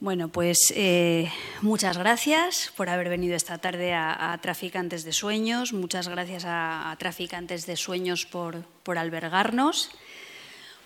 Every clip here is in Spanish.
Bueno, pues eh, muchas gracias por haber venido esta tarde a, Traficantes de Sueños, muchas gracias a, Traficantes de Sueños por, albergarnos,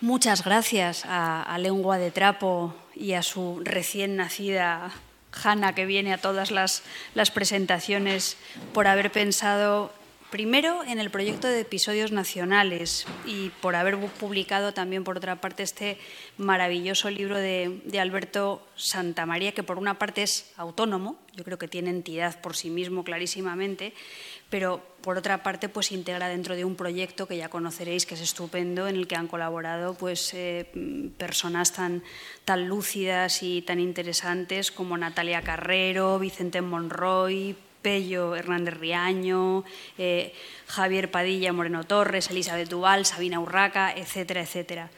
muchas gracias a, Lengua de Trapo y a su recién nacida Hanna que viene a todas las, las presentaciones por haber pensado Primero, en el proyecto de episodios nacionales y por haber publicado también, por otra parte, este maravilloso libro de, Alberto Santamaría, que por una parte es autónomo, yo creo que tiene entidad por sí mismo clarísimamente, pero por otra parte pues integra dentro de un proyecto que ya conoceréis que es estupendo en el que han colaborado pues eh, personas tan, tan lúcidas y tan interesantes como Natalia Carrero, Vicente Monroy, Pello Hernández Riaño, eh, Javier Padilla Moreno Torres, Elizabeth Duval, Sabina Urraca, etcétera, etcétera.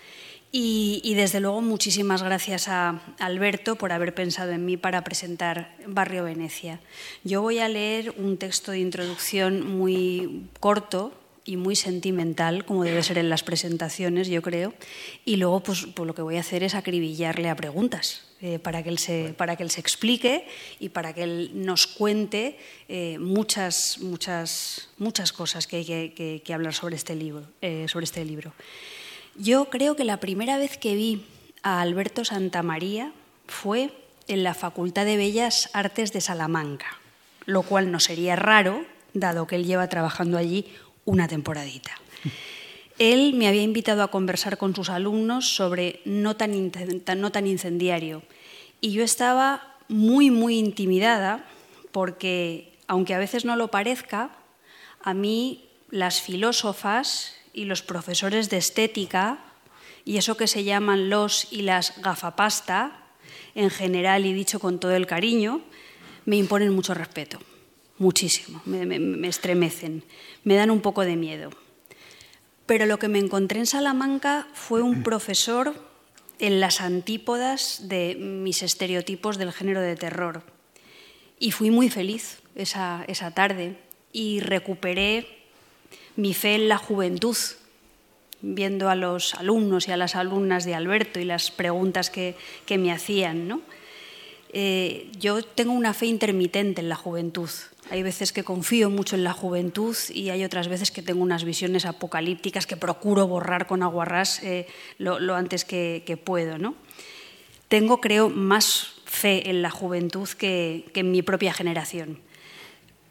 Y, desde luego muchísimas gracias a Alberto por haber pensado en mí para presentar Barrio Venecia. Yo voy a leer un texto de introducción muy corto, y muy sentimental, como debe ser en las presentaciones, yo creo. Y luego, pues, pues lo que voy a hacer es acribillarle a preguntas eh, para, que él se, para que él se explique y para que él nos cuente eh, muchas, muchas, muchas cosas que hay que, hablar sobre este, libro, eh, sobre este libro. Yo creo que la primera vez que vi a Alberto Santamaría fue en la Facultad de Bellas Artes de Salamanca, lo cual no sería raro, dado que él lleva trabajando allí una temporadita. Él me había invitado a conversar con sus alumnos sobre no tan, incendiario y yo estaba muy, muy intimidada porque, aunque a veces no lo parezca, a mí las filósofas y los profesores de estética y eso que se llaman los y las gafapasta, en general y dicho con todo el cariño, me imponen mucho respeto muchísimo, me, estremecen, me dan un poco de miedo. Pero lo que me encontré en Salamanca fue un profesor en las antípodas de mis estereotipos del género de terror. Y fui muy feliz esa, tarde y recuperé mi fe en la juventud, viendo a los alumnos y a las alumnas de Alberto y las preguntas que, me hacían. ¿no? Eh, yo tengo una fe intermitente en la juventud. Hay veces que confío mucho en la juventud y hay otras veces que tengo unas visiones apocalípticas que procuro borrar con aguarrás eh, lo, antes que, puedo. ¿no? Tengo, creo, más fe en la juventud que, que en mi propia generación.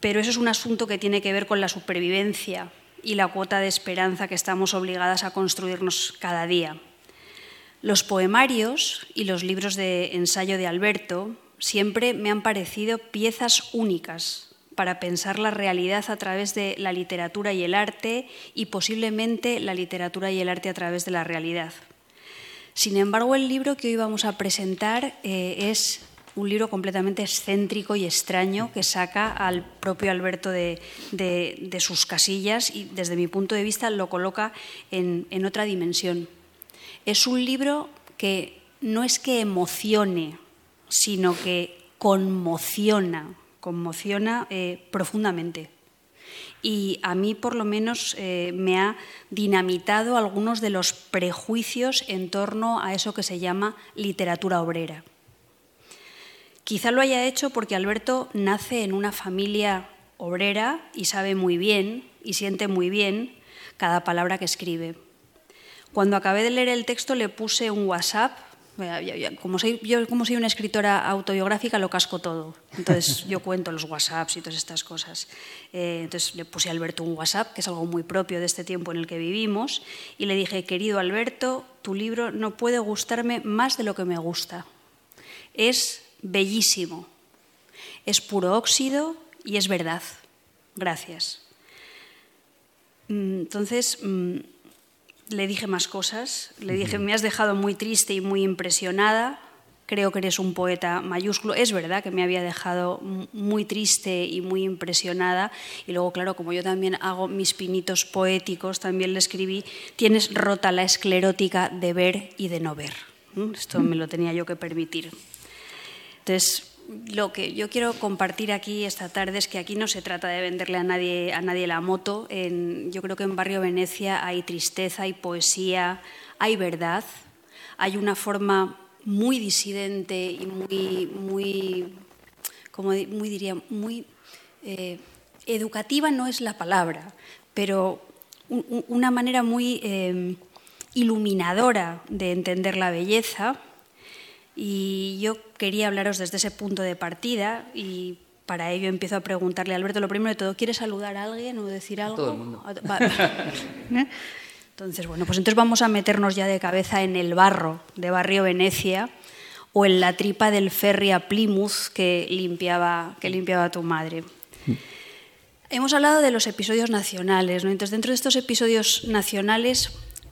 Pero eso es un asunto que tiene que ver con la supervivencia y la cuota de esperanza que estamos obligadas a construirnos cada día. Los poemarios y los libros de ensayo de Alberto siempre me han parecido piezas únicas para pensar la realidad a través de la literatura y el arte y posiblemente la literatura y el arte a través de la realidad. Sin embargo, el libro que hoy vamos a presentar eh, es un libro completamente excéntrico y extraño que saca al propio Alberto de, sus casillas y desde mi punto de vista lo coloca en, en otra dimensión. Es un libro que no es que emocione, sino que conmociona conmociona eh, profundamente. Y a mí, por lo menos, eh, me ha dinamitado algunos de los prejuicios en torno a eso que se llama literatura obrera. Quizá lo haya hecho porque Alberto nace en una familia obrera y sabe muy bien y siente muy bien cada palabra que escribe. Cuando acabé de leer el texto le puse un WhatsApp como soy, yo como soy una escritora autobiográfica lo casco todo. Entonces yo cuento los WhatsApps y todas estas cosas. Eh, entonces le puse a Alberto un WhatsApp, que es algo muy propio de este tiempo en el que vivimos, y le dije, querido Alberto, tu libro no puede gustarme más de lo que me gusta. Es bellísimo, es puro óxido y es verdad. Gracias. Mm, entonces, mm, le dije más cosas, le dije, me has dejado muy triste y muy impresionada, creo que eres un poeta mayúsculo. Es verdad que me había dejado muy triste y muy impresionada. Y luego, claro, como yo también hago mis pinitos poéticos, también le escribí, tienes rota la esclerótica de ver y de no ver. Esto me lo tenía yo que permitir. Entonces, lo que yo quiero compartir aquí esta tarde es que aquí no se trata de venderle a nadie, a nadie la moto. yo creo que en Barrio Venecia hay tristeza, hay poesía, hay verdad, hay una forma muy disidente y muy, muy como muy diría, muy eh, educativa no es la palabra, pero una manera muy eh, iluminadora de entender la belleza. Y yo quería hablaros desde ese punto de partida y para ello empiezo a preguntarle a Alberto, lo primero de todo, ¿quieres saludar a alguien o decir algo? todo el mundo. ¿Eh? Entonces, bueno, pues entonces vamos a meternos ya de cabeza en el barro de Barrio Venecia o en la tripa del ferry a Plymouth que limpiaba, que limpiaba tu madre. Hemos hablado de los episodios nacionales, ¿no? Entonces, dentro de estos episodios nacionales,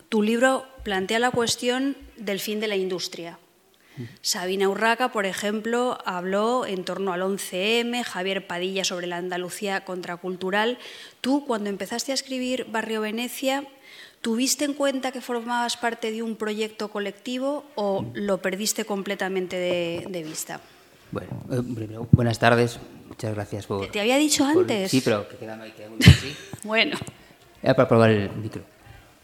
tu libro plantea la cuestión del fin de la industria. Sabina Urraca, por ejemplo, habló en torno al 11M, Javier Padilla sobre la Andalucía contracultural. Tú, cuando empezaste a escribir Barrio Venecia, ¿Tuviste en cuenta que formabas parte de un proyecto colectivo o lo perdiste completamente de, vista? Bueno, eh, buenas tardes. Muchas gracias por. ¿Te, había dicho antes? sí, pero que queda, bueno. Era para probar el micro.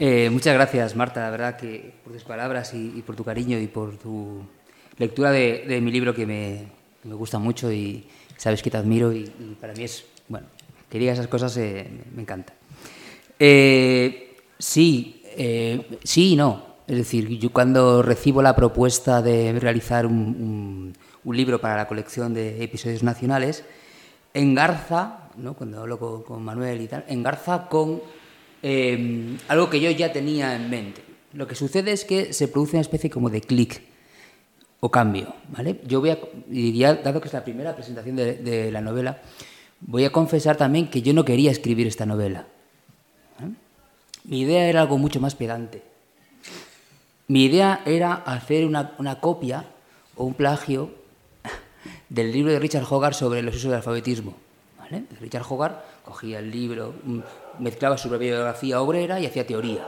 Eh, muchas gracias, Marta, la verdad, que por tus palabras y, por tu cariño y por tu lectura de, mi libro que me, me, gusta mucho y sabes que te admiro y, para mí es, bueno, que digas esas cosas eh, me encanta. Eh, Sí, eh, sí y no. Es decir, yo cuando recibo la propuesta de realizar un, libro para la colección de episodios nacionales, engarza, ¿no? cuando hablo con, Manuel y tal, engarza con algo que yo ya tenía en mente. Lo que sucede es que se produce una especie como de clic o cambio. ¿vale? Yo voy a, y dado que es la primera presentación de la novela, voy a confesar también que yo no quería escribir esta novela. Mi idea era algo mucho más pedante. Mi idea era hacer una, copia o un plagio del libro de Richard Hogarth sobre los usos del alfabetismo. Richard Hogarth cogía el libro, mm, mezclaba su biografía obrera y hacía teoría,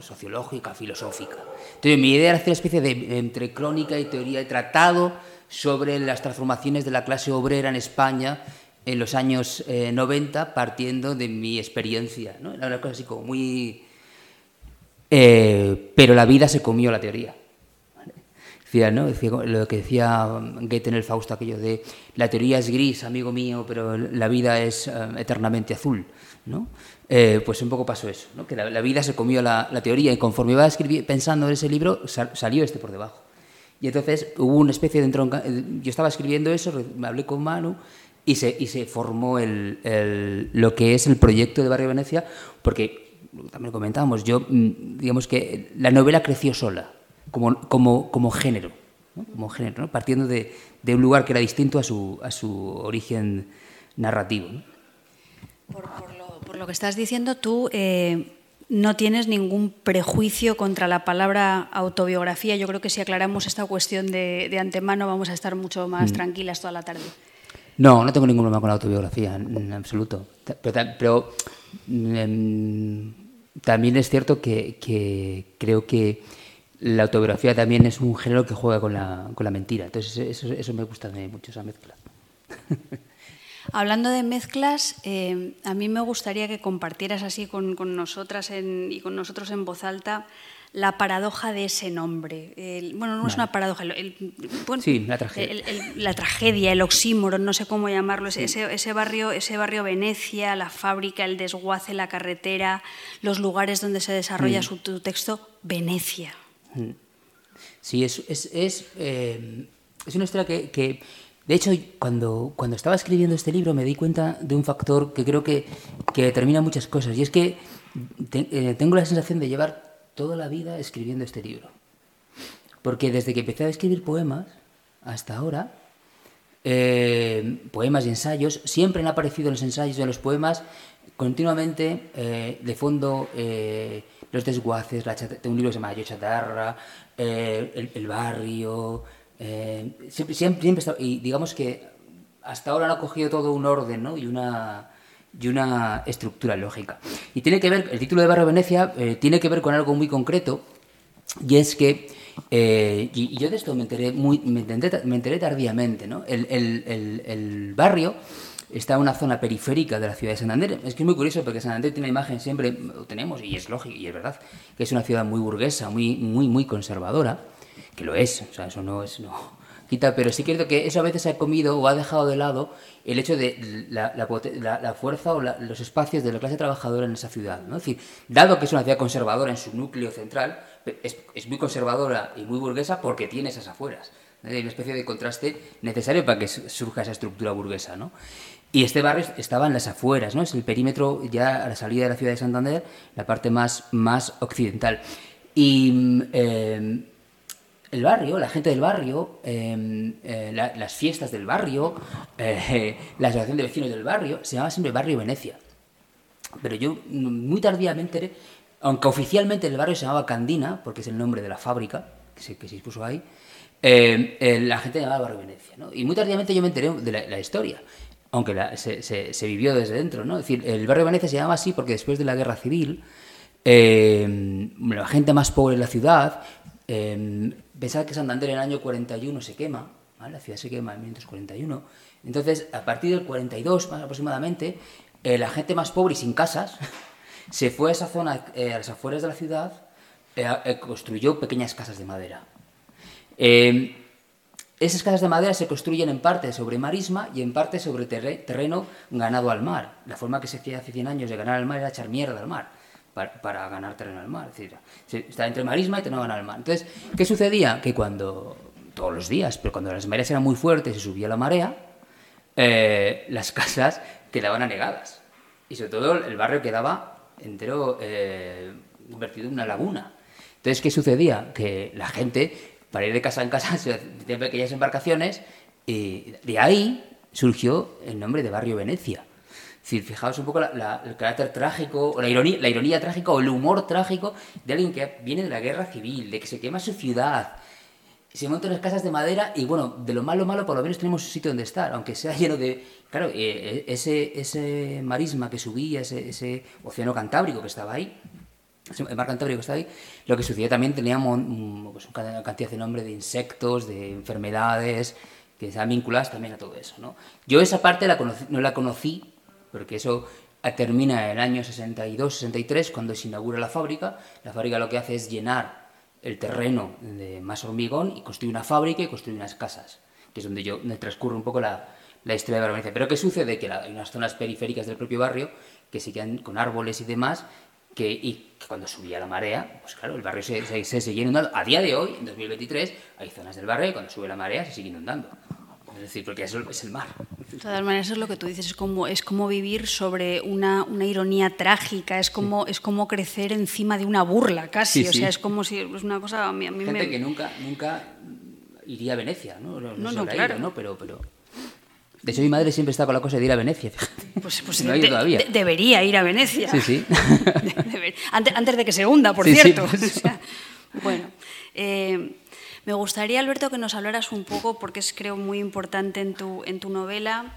sociológica, filosófica. Entonces mi idea era hacer una especie de entre crónica y teoría, de tratado sobre las transformaciones de la clase obrera en España en los años 90 eh, partiendo de mi experiencia. ¿no? Era una cosa así como muy... Eh, pero la vida se comió la teoría. ¿no? Decía, lo que decía Goethe en el Fausto, aquello de la teoría es gris, amigo mío, pero la vida es eh, eternamente azul. ¿no? Pues un poco pasó eso, que la, vida se comió la, teoría y conforme iba escribir, pensando en ese libro salió este por debajo. Y entonces hubo una especie de entronca... Yo estaba escribiendo eso, me hablé con Manu y se, formó lo que es el proyecto de Barrio Venecia, porque también comentábamos, yo, mm, digamos que la novela creció sola, como, género, como género partiendo de, un lugar que era distinto a su, origen narrativo. Por, lo, por, lo, que estás diciendo, tú eh, no tienes ningún prejuicio contra la palabra autobiografía. Yo creo que si aclaramos esta cuestión de, de antemano vamos a estar mucho más mm. tranquilas toda la tarde. No, no tengo ningún problema con la autobiografía, en absoluto. Pero, em, también es cierto que, creo que la autobiografía también es un género que juega con la, con la mentira. Entonces, eso, me gusta mucho, esa mezcla. Hablando de mezclas, eh, a mí me gustaría que compartieras así con, nosotras y con nosotros en voz alta la paradoja de ese nombre. bueno, no es una paradoja, sí, la tragedia. la tragedia, el oxímoron, no sé cómo llamarlo, ese, barrio, ese barrio Venecia, la fábrica, el desguace, la carretera, los lugares donde se desarrolla mm. su, tu texto, Venecia. Mm. Sí, es, es, es, eh, es una historia que, de hecho, cuando, cuando estaba escribiendo este libro me di cuenta de un factor que creo que, que determina muchas cosas, y es que eh, tengo la sensación de llevar toda la vida escribiendo este libro. Porque desde que empecé a escribir poemas hasta ahora, eh, poemas y ensayos, siempre han aparecido en los ensayos y en los poemas continuamente eh, de fondo los desguaces, la un libro que se llama Yo Chatarra, el, barrio, siempre, siempre, y digamos que hasta ahora no ha cogido todo un orden ¿no? y una y una estructura lógica. Y tiene que ver, el título de Barrio Venecia eh, tiene que ver con algo muy concreto, y es que, eh, y, yo de esto me enteré, muy, me enteré, tardíamente, ¿no? El, el, el, barrio está en una zona periférica de la ciudad de Santander. Es que es muy curioso porque Santander tiene una imagen siempre, tenemos, y es lógico, y es verdad, que es una ciudad muy burguesa, muy, muy, muy conservadora. Que lo es, o sea, eso no es, no quita, pero sí creo que eso a veces ha comido o ha dejado de lado el hecho de la, la, fuerza o los espacios de la clase trabajadora en esa ciudad, ¿no? Es decir, dado que es una ciudad conservadora en su núcleo central, es, es muy conservadora y muy burguesa porque tiene esas afueras. Hay una especie de contraste necesario para que surja esa estructura burguesa, ¿no? Y este barrio estaba en las afueras, ¿no? Es el perímetro ya a la salida de la ciudad de Santander, la parte más, más occidental. Y eh, el barrio, la gente del barrio, em, eh, las fiestas del barrio, eh, la asociación de vecinos del barrio, se llamaba siempre Barrio Venecia. Pero yo muy tardíamente, aunque oficialmente el barrio se llamaba Candina, porque es el nombre de la fábrica que se, que ahí, em, eh, la gente llamaba Barrio Venecia. Y muy tardíamente yo me enteré de la, historia, aunque se, se, vivió desde dentro. ¿no? Es decir, el barrio Venecia se llamaba así porque después de la guerra civil, em, la gente más pobre de la ciudad Pensad que Santander en el año 41 se quema, la ciudad se quema en 1941. Entonces, a partir del 42 más aproximadamente, eh, la gente más pobre y sin casas se fue a esa zona, eh, a las afueras de la ciudad, eh, construyó pequeñas casas de madera. Em, esas casas de madera se construyen en parte sobre marisma y en parte sobre terreno ganado al mar. La forma que se hacía hace 100 años de ganar al mar era echar mierda al mar para, ganar terreno al mar. Es decir, está entre marisma y terreno al mar. Entonces, ¿qué sucedía? Que cuando, todos los días, pero cuando las mareas eran muy fuertes y subía la marea, eh, las casas quedaban anegadas. Y sobre todo el barrio quedaba entero eh, convertido en una laguna. Entonces, ¿qué sucedía? Que la gente, para ir de casa en casa, se pequeñas embarcaciones y de ahí surgió el nombre de Barrio Venecia si fijaos un poco el carácter trágico, la ironía, la ironía trágica o el humor trágico de alguien que viene de la guerra civil, de que se quema su ciudad, se montan las casas de madera y bueno, de lo malo malo por lo menos tenemos un sitio donde estar, aunque sea lleno de... Claro, eh, eh, ese, ese marisma que subía, ese, ese océano Cantábrico que estaba ahí, el mar Cantábrico estaba ahí, lo que sucedía también teníamos pues, una cantidad de nombre de insectos, de enfermedades, que estaban vinculadas también a todo eso. ¿no? Yo esa parte la no la conocí porque eso termina en el año 62-63 cuando se inaugura la fábrica. La fábrica lo que hace es llenar el terreno de más hormigón y construye una fábrica y construye unas casas, que es donde yo me transcurre un poco la, la historia de Barbenecia. Pero ¿qué sucede? Que hay unas zonas periféricas del propio barrio que se quedan con árboles y demás, que, y que cuando subía la marea, pues claro, el barrio se, se, se sigue inundando. A día de hoy, en 2023, hay zonas del barrio y cuando sube la marea se sigue inundando. Es decir, porque eso es el mar. De todas maneras, es lo que tú dices, es como, es como vivir sobre una, una ironía trágica, es como, es como crecer encima de una burla casi, o sea, es como si es una cosa... A mí, a Gente que nunca, nunca iría a Venecia, ¿no? No, no, no claro. ¿no? Pero, pero... De hecho, mi madre siempre está con la cosa de ir a Venecia. Pues, pues no ha ido todavía. debería ir a Venecia. Sí, sí. antes, antes, de que se hunda, por cierto. O sea, bueno, eh, me gustaría, Alberto, que nos hablaras un poco, porque es creo muy importante en tu, en tu novela,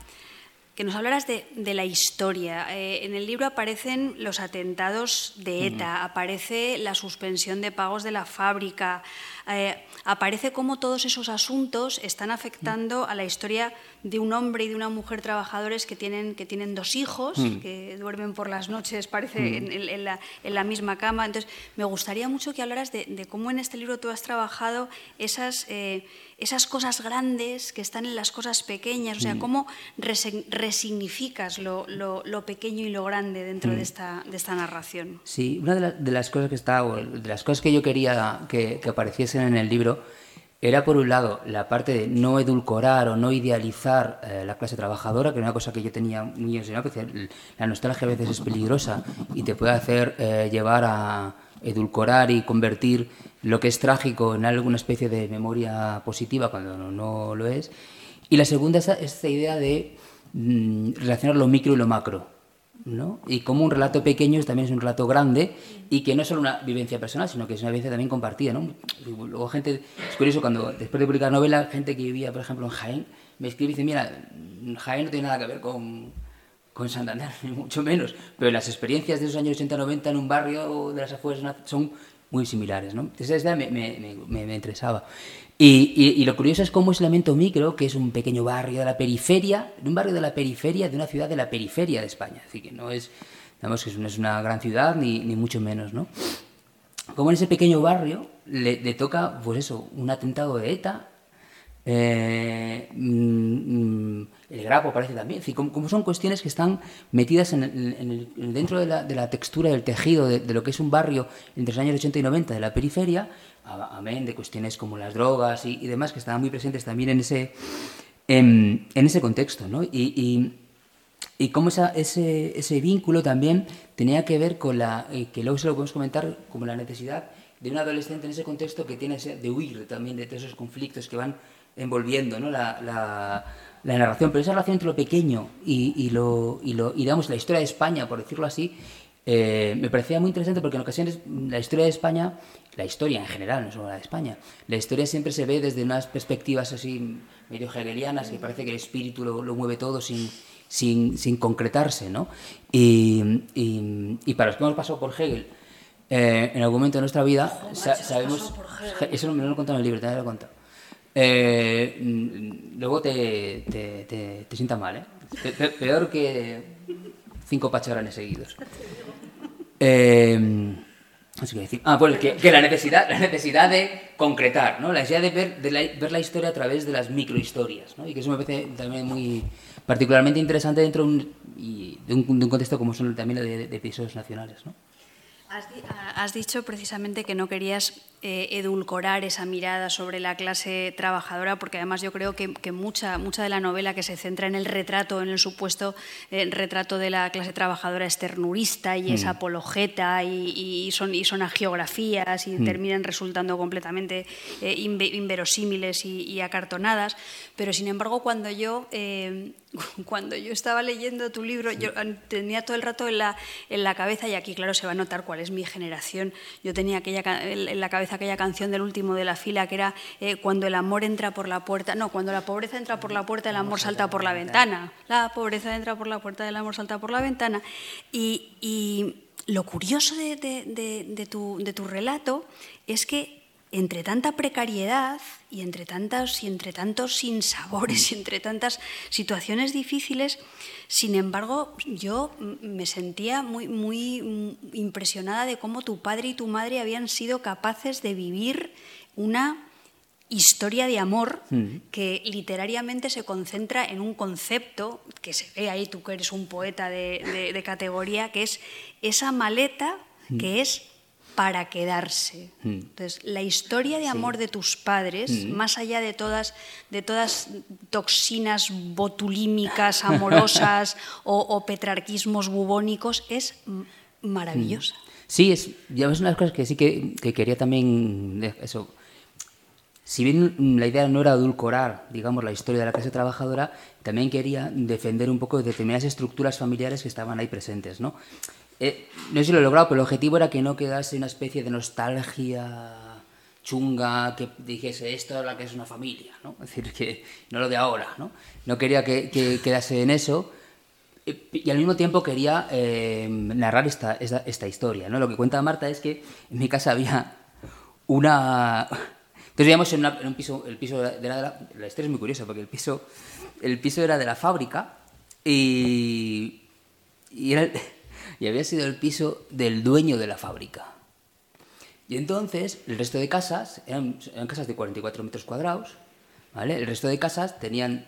que nos hablaras de, la historia. Eh, en el libro aparecen los atentados de ETA, aparece la suspensión de pagos de la fábrica, eh, aparece cómo todos esos asuntos están afectando a la historia de un hombre y de una mujer trabajadores que tienen, que tienen dos hijos, mm. que duermen por las noches, parece, mm. en, la, en, la, misma cama. Entonces, me gustaría mucho que hablaras de, cómo en este libro tú has trabajado esas, eh, esas cosas grandes que están en las cosas pequeñas, o sea, mm. cómo resignificas lo, lo, pequeño y lo grande dentro de, esta, de esta narración. Sí, una de, las cosas que está, de las cosas que yo quería que, que apareciese en el libro era, por un lado, la parte de no edulcorar o no idealizar eh, la clase trabajadora, que era una cosa que yo tenía muy enseñada, porque la nostalgia a veces es peligrosa y te puede hacer eh, llevar a edulcorar y convertir lo que es trágico en alguna especie de memoria positiva cuando no, lo es. Y la segunda es esta idea de mm, relacionar lo micro y lo macro. ¿no? Y como un relato pequeño también es un relato grande y que no es solo una vivencia personal, sino que es una vivencia también compartida, ¿no? Luego gente, es curioso, cuando después de publicar novela, gente que vivía, por ejemplo, en Jaén, me escribe y dice, mira, Jaén no tiene nada que ver con, con Santander, ni mucho menos, pero las experiencias de esos años 80-90 en un barrio de las afueras son muy similares, ¿no? Entonces esa me, me, me, me interesaba. Y, lo curioso es cómo es Lamento Micro, que es un pequeño barrio de la periferia, un barrio de la periferia de una ciudad de la periferia de España. Así que no es, digamos que no es una gran ciudad, ni, ni mucho menos, ¿no? Como en ese pequeño barrio le, toca, pues eso, un atentado de ETA, eh, mm, mm, el grapo parece también, como, son cuestiones que están metidas en el, dentro de la, textura del tejido de, lo que es un barrio entre los años 80 y 90 de la periferia, amén de cuestiones como las drogas y, demás que estaban muy presentes también en ese, en, ese contexto, ¿no? Y, y, cómo ese, ese vínculo también tenía que ver con la, eh, que luego se lo podemos comentar, como la necesidad de un adolescente en ese contexto que tiene de huir también de todos esos conflictos que van envolviendo ¿no? la, la, narración. Pero esa relación entre lo pequeño y, y, lo, y, lo, y digamos, la historia de España, por decirlo así, eh, me parecía muy interesante porque en ocasiones la historia de España, la historia en general, no solo la de España, la historia siempre se ve desde unas perspectivas así medio hegelianas y parece que el espíritu lo, lo mueve todo sin, sin, sin concretarse, ¿no? Y, y, para los que hemos pasado por Hegel, eh, en algún momento de nuestra vida, sabemos... Eso no me lo he contado en el libro, te lo he contado. Eh, mm, luego te, te, te, sientas mal, ¿eh? Peor que cinco pacharanes seguidos. Eh, decir? Ah, pues que, que, la, necesidad, la necesidad de concretar, ¿no? La necesidad de ver, de ver la historia a través de las microhistorias, ¿no? Y que eso me parece también muy particularmente interesante dentro de un, de un, contexto como son también de, de episodios nacionales, ¿no? Has, dicho precisamente que no querías eh, edulcorar esa mirada sobre la clase trabajadora, porque además yo creo que, mucha, mucha de la novela que se centra en el retrato, en el supuesto eh, retrato de la clase trabajadora es ternurista y es mm. apologeta y, son, y son agiografías y mm. terminan resultando completamente eh, inverosímiles y, acartonadas. Pero sin embargo, cuando yo cuando yo estaba leyendo tu libro, yo tenía todo el rato en la, en la cabeza, y aquí claro se va a notar cuál es mi generación, yo tenía aquella, en la cabeza aquella canción del último de la fila que era eh, cuando el amor entra por la puerta, no, cuando la pobreza entra por la puerta, el amor salta por la ventana. La pobreza entra por la puerta, el amor salta por la ventana. Y, lo curioso de, de, tu, de tu relato es que entre tanta precariedad y entre, tantas, y entre tantos sinsabores y entre tantas situaciones difíciles, sin embargo, yo me sentía muy, muy impresionada de cómo tu padre y tu madre habían sido capaces de vivir una historia de amor mm. que literariamente se concentra en un concepto que se ve ahí, tú que eres un poeta de, categoría, que es esa maleta mm. que es para quedarse. Hmm. Entonces, la historia de amor de tus padres, hmm. más allá de todas, de todas toxinas botulímicas, amorosas o, petrarquismos bubónicos, es maravillosa. Hmm. Sí, es, ya ves unas cosas que sí que, quería también, eso, si bien la idea no era adulcorar, digamos, la historia de la clase trabajadora, también quería defender un poco determinadas estructuras familiares que estaban ahí presentes, ¿no? Eh, no sé si lo he logrado, pero el objetivo era que no quedase una especie de nostalgia chunga que dijese esto es la que es una familia, ¿no? Es decir, que no lo de ahora, ¿no? No quería que, quedase en eso y al mismo tiempo quería eh, narrar esta, esta, historia, ¿no? Lo que cuenta Marta es que en mi casa había una... Entonces vivíamos en, un piso, el piso de la, la, historia es muy curiosa porque el piso, el piso era de la fábrica y, y era y había sido el piso del dueño de la fábrica. Y entonces el resto de casas eran, casas de 44 metros cuadrados, ¿vale? El resto de casas tenían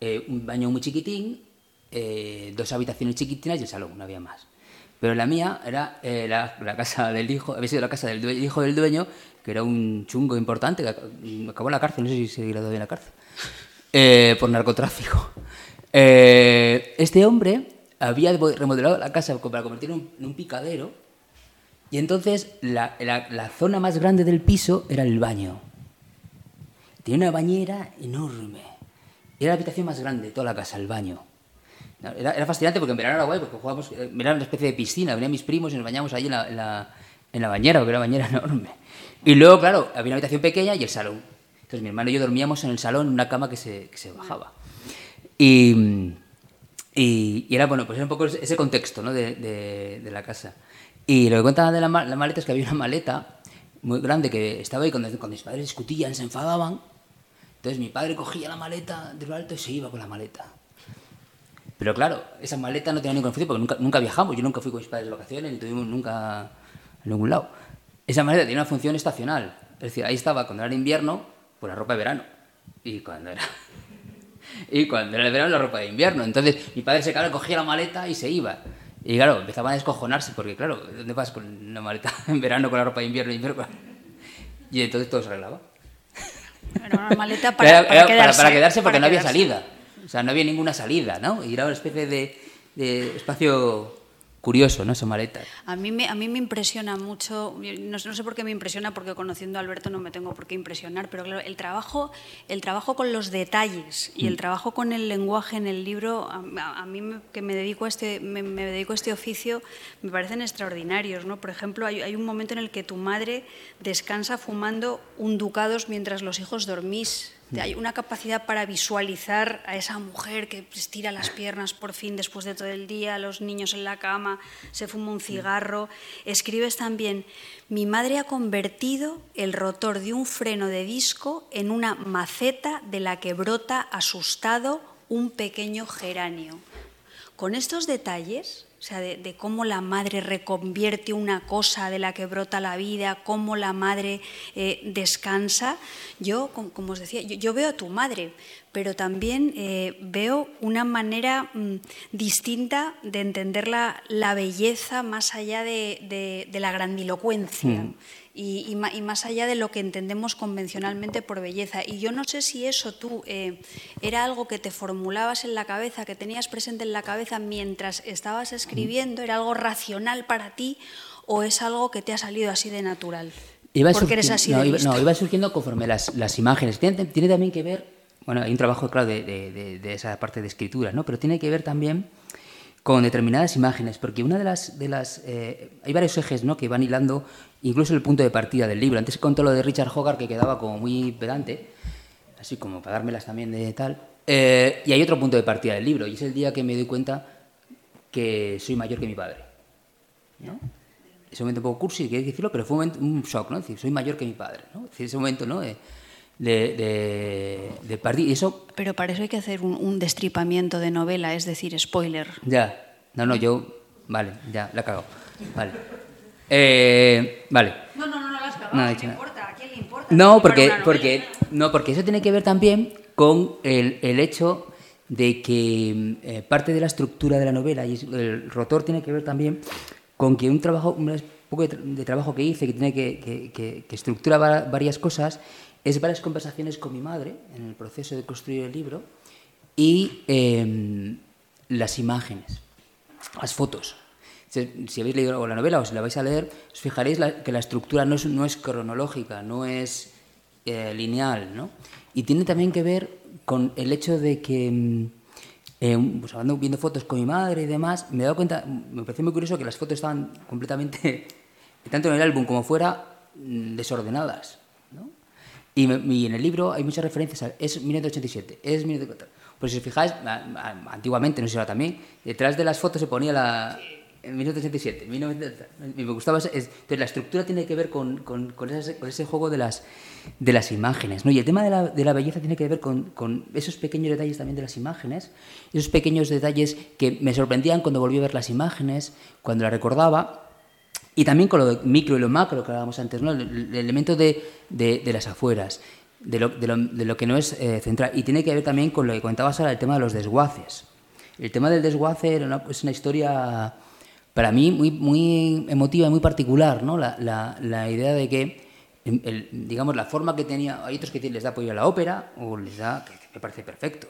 eh, un baño muy chiquitín, eh, dos habitaciones chiquitinas y el salón, no había más. Pero la mía era eh, la, casa del hijo, había sido la casa del hijo del dueño, que era un chungo importante, que acabó en la cárcel, no sé si se graduó en la cárcel, por narcotráfico. este hombre había remodelado la casa para convertirla en un picadero y entonces la, zona más grande del piso era el baño. Tiene una bañera enorme. Era la habitación más grande de toda la casa, el baño. Era, era fascinante porque en verano era guay, porque jugábamos, era una especie de piscina. Venían mis primos y nos bañábamos ahí en la, en la, en la bañera, porque era una bañera enorme. Y luego, claro, había una habitación pequeña y el salón. Entonces mi hermano y yo dormíamos en el salón en una cama que se, que se bajaba. Y, y, era, bueno, pues era un poco ese contexto ¿no? de, de, la casa. Y lo que contaban de la, maleta es que había una maleta muy grande que estaba ahí cuando, cuando mis padres discutían, se enfadaban. Entonces mi padre cogía la maleta de lo alto y se iba con la maleta. Pero claro, esa maleta no tenía ningún confusión porque nunca, nunca viajamos. Yo nunca fui con mis padres de vacaciones ni tuvimos nunca en ningún lado. Esa maleta tenía una función estacional. Es decir, ahí estaba cuando era invierno, pues la ropa de verano. Y cuando era y cuando era el verano la ropa de invierno. Entonces mi padre se claro, cogía la maleta y se iba. Y claro, empezaban a descojonarse porque claro, ¿dónde vas con una maleta en verano con la ropa de invierno y invierno? Y entonces todo se arreglaba. Era una maleta para, para, quedarse, para, quedarse porque no había salida. O sea, no había ninguna salida, ¿no? Y era una especie de, de espacio curioso, ¿no? Esa maleta. A mí me, a mí me impresiona mucho, no, sé por qué me impresiona, porque conociendo a Alberto no me tengo por qué impresionar, pero claro, el trabajo, el trabajo con los detalles y el mm. trabajo con el lenguaje en el libro, a, mí que me dedico a, este, me, dedico a este oficio, me parecen extraordinarios, ¿no? Por ejemplo, hay, hay un momento en el que tu madre descansa fumando un ducados mientras los hijos dormís hay una capacidad para visualizar a esa mujer que estira las piernas por fin después de todo el día, los niños en la cama, se fuma un cigarro. Escribes también, mi madre ha convertido el rotor de un freno de disco en una maceta de la que brota asustado un pequeño geranio. Con estos detalles o sea, de, cómo la madre reconvierte una cosa de la que brota la vida, cómo la madre eh, descansa. Yo, como, os decía, yo, veo a tu madre, pero también eh, veo una manera mm, distinta de entender la, belleza más allá de, la grandilocuencia. Hmm y, más allá de lo que entendemos convencionalmente por belleza. Y yo no sé si eso tú eh, era algo que te formulabas en la cabeza, que tenías presente en la cabeza mientras estabas escribiendo, era algo racional para ti o es algo que te ha salido así de natural. porque eres así no, iba, no, iba surgiendo conforme las, las imágenes. Tiene, tiene, también que ver, bueno, hay un trabajo, claro, de, de, de, esa parte de escritura, ¿no? pero tiene que ver también con determinadas imágenes, porque una de las... De las eh, hay varios ejes ¿no? que van hilando incluso el punto de partida del libro. Antes contó lo de Richard Hogarth, que quedaba como muy pedante, así como para dármelas también de tal. Eh, y hay otro punto de partida del libro, y es el día que me doy cuenta que soy mayor que mi padre. ¿no? Ese momento un poco cursi, quiero decirlo, pero fue un, shock, ¿no? Es decir, soy mayor que mi padre, ¿no? ese momento, ¿no? De, de, partir. Y eso... Pero para eso hay que hacer un, un, destripamiento de novela, es decir, spoiler. Ya. No, no, yo... Vale, ya, la cago. Vale. Eh, vale. No, no, no, no las cagado, no, importa, ¿a quién le importa? No, porque, porque, no, porque eso tiene que ver también con el, el hecho de que eh, parte de la estructura de la novela y el rotor tiene que ver también con que un trabajo, un poco de, trabajo que hice, que tiene que, que, que, estructura varias cosas, es varias conversaciones con mi madre en el proceso de construir el libro y em, las imágenes, las fotos si, habéis leído la novela o si la vais a leer, os fijaréis que la estructura no es, no es cronológica, no es eh, lineal, ¿no? Y tiene también que ver con el hecho de que, mm, eh, pues hablando, viendo fotos con mi madre y demás, me he dado cuenta, me pareció muy curioso que las fotos estaban completamente, tanto en el álbum como fuera, mm, desordenadas, ¿no? Y, en el libro hay muchas referencias a, es 1987, es 1984. Pues si os fijáis, antiguamente, no sé si ahora también, detrás de las fotos se ponía la, en 1987. me gustaba. entonces, la estructura tiene que ver con, con, con, ese, con, ese, juego de las, de las imágenes. ¿no? Y el tema de la, de la belleza tiene que ver con, esos pequeños detalles también de las imágenes, esos pequeños detalles que me sorprendían cuando volví a ver las imágenes, cuando las recordaba. Y también con lo micro y lo macro que hablábamos antes, ¿no? el, elemento de, de, de, las afueras, de lo, de lo, de lo que no es eh, central. Y tiene que ver también con lo que comentabas ahora, el tema de los desguaces. El tema del desguace era es una historia para mí muy, muy emotiva y muy particular, ¿no? La, la, la idea de que, el, digamos, la forma que tenía, hay otros que les da por ir a la ópera, o les da, que, me parece perfecto,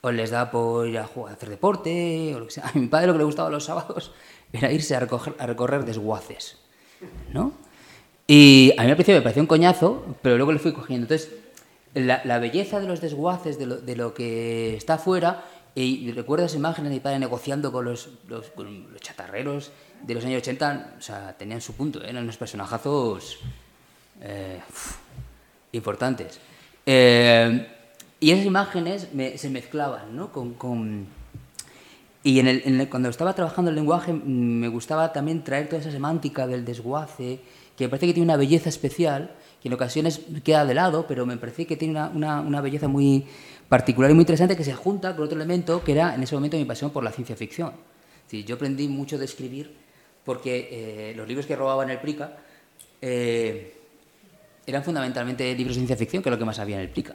o les da por ir a, jugar, a hacer deporte, o lo que sea. A mi padre lo que le gustaba los sábados era irse a, recoger, a recorrer desguaces, ¿no? Y a mí al principio me pareció un coñazo, pero luego le fui cogiendo. Entonces, la, la belleza de los desguaces, de lo, de lo que está afuera, y recuerdo esa imágenes de mi padre negociando con los, los, chatarreros de los años 80, o sea, tenían su punto, ¿eh? eran unos personajazos eh, importantes. Eh, y esas imágenes se mezclaban, ¿no? Con, con y en el, cuando estaba trabajando el lenguaje mm, me gustaba también traer toda esa semántica del desguace, que me parece que tiene una belleza especial, que en ocasiones queda de lado, pero me parece que tiene una, una, una belleza muy, particular y muy interesante que se junta con otro elemento que era en ese momento mi pasión por la ciencia ficción. yo aprendí mucho de escribir porque eh, los libros que robaba en el Prica, eh, eran fundamentalmente libros de ciencia ficción, que es lo que más había en el PICA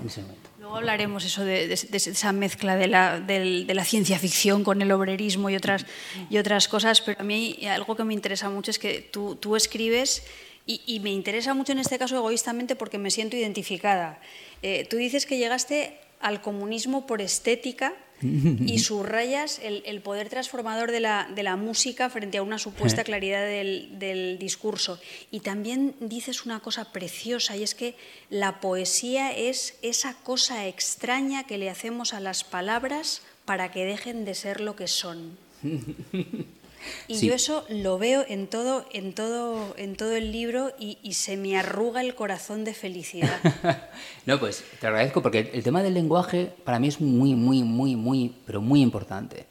en ese momento. Luego hablaremos eso de, esa mezcla de la, de la, ciencia ficción con el obrerismo y otras, y otras cosas, pero a mí algo que me interesa mucho es que tú, tú escribes y, me interesa mucho en este caso egoístamente porque me siento identificada. Eh, tú dices que llegaste al comunismo por estética y subrayas el, poder transformador de la, de la, música frente a una supuesta claridad del, del, discurso. Y también dices una cosa preciosa, y es que la poesía es esa cosa extraña que le hacemos a las palabras para que dejen de ser lo que son. Y yo eso lo veo en todo, en todo, en todo el libro y, se me arruga el corazón de felicidad. no, pues te agradezco porque el tema del lenguaje para mí es muy, muy, muy, muy, pero muy importante.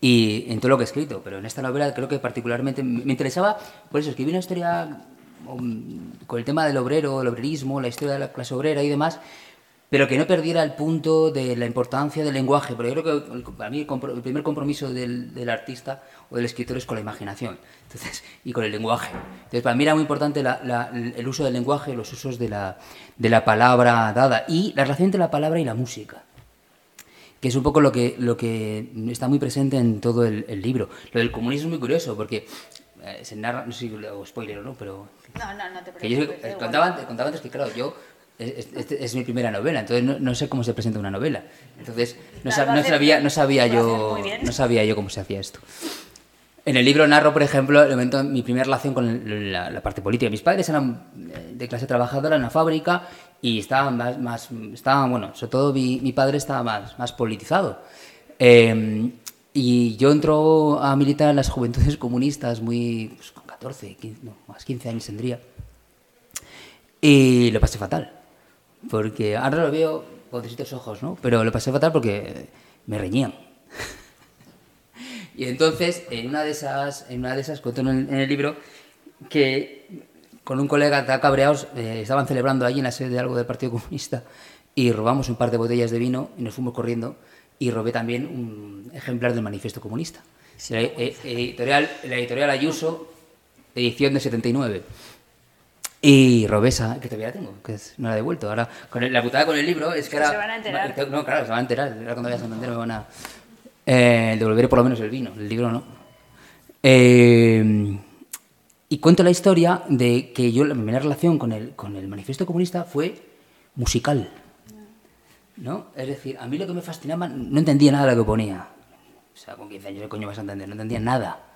Y en todo lo que he escrito, pero en esta novela creo que particularmente me interesaba, por eso escribí una historia um, con el tema del obrero, el obrerismo, la historia de la clase obrera y demás, pero que no perdiera el punto de la importancia del lenguaje, porque yo creo que para mí el, primer compromiso del, artista o del escritor es con la imaginación entonces, y con el lenguaje. Entonces, para mí era muy importante el uso del lenguaje, los usos de la, de la palabra dada y la relación entre la palabra y la música que es un poco lo que, lo que está muy presente en todo el, libro. Lo del comunismo es muy curioso, porque eh, se narra, no sé si lo spoiler o no, pero... No, no, no te preocupes. Que yo, contaba, contaba, antes que, claro, yo es, es, mi primera novela, entonces no, sé cómo se presenta una novela. Entonces no, sabía, no sabía yo, no sabía yo cómo se hacía esto. En el libro narro, por ejemplo, el momento mi primera relación con la, parte política. Mis padres eran eh, de clase trabajadora en la fábrica y estaban más, estaban, bueno, sobre todo mi, padre estaba más, más politizado. Em, y yo entro a militar en las juventudes comunistas muy, pues, con 14, 15, no, más 15 años tendría. Y lo pasé fatal porque ahora lo veo con distintos ojos, ¿no? Pero lo pasé fatal porque me reñían. y entonces, en una de esas, en una de esas cuento en el, libro que con un colega cabreados eh, estaban celebrando allí en la sede de algo del Partido Comunista y robamos un par de botellas de vino y nos fuimos corriendo y robé también un ejemplar del Manifiesto Comunista. la, eh, editorial, la editorial Ayuso, edición de 79. Y Robesa, que todavía la tengo, que no la he devuelto. Ahora, con la putada con el libro es que ahora. Se van a enterar. No, claro, se van a enterar. Ahora cuando vaya a Santander me van a. Eh, devolver por lo menos el vino, el libro no. Eh, y cuento la historia de que yo, la primera relación con el, con el manifiesto comunista fue musical. ¿No? Es decir, a mí lo que me fascinaba, no entendía nada de lo que ponía. O sea, con 15 años, ¿qué coño vas a entender? No entendía nada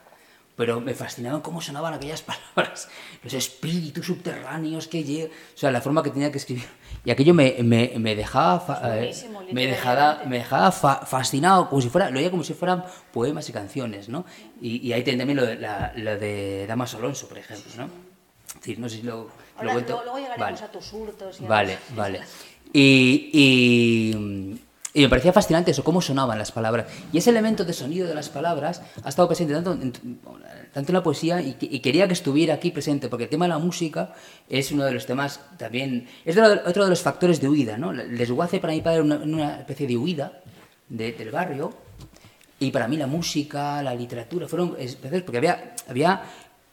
pero me fascinaban cómo sonaban aquellas palabras, los espíritus subterráneos que llegan, o sea, la forma que tenía que escribir. Y aquello me, me, me dejaba, eh, me dejaba, me dejaba fascinado, como si fuera, lo veía como si fueran poemas y canciones, ¿no? Y, y ahí también lo de, la, lo de Damas Alonso, por ejemplo, ¿no? Es decir, no sé si lo, lo cuento. Luego llegaremos a tus hurtos. Y vale, vale. Y, y y me parecía fascinante eso, cómo sonaban las palabras. Y ese elemento de sonido de las palabras ha estado presente tanto en, tanto en la poesía y, quería que estuviera aquí presente, porque el tema de la música es uno de los temas también, es otro de los factores de huida. ¿no? El desguace para mi padre era una, especie de huida del barrio, y para mí la música, la literatura, fueron especies, porque había, había,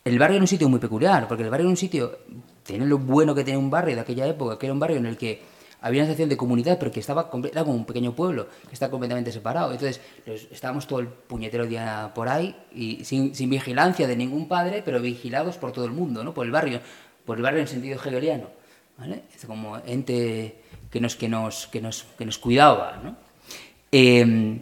el barrio era un sitio muy peculiar, porque el barrio era un sitio, tiene lo bueno que tiene un barrio de aquella época, que era un barrio en el que había una sensación de comunidad, pero que estaba era como un pequeño pueblo, que está completamente separado. Entonces, estábamos todo el puñetero día por ahí, y sin, vigilancia de ningún padre, pero vigilados por todo el mundo, ¿no? Por el barrio, por el barrio en sentido hegeliano, ¿vale? Es como ente que nos, que nos, que nos, que nos cuidaba, ¿no? Em,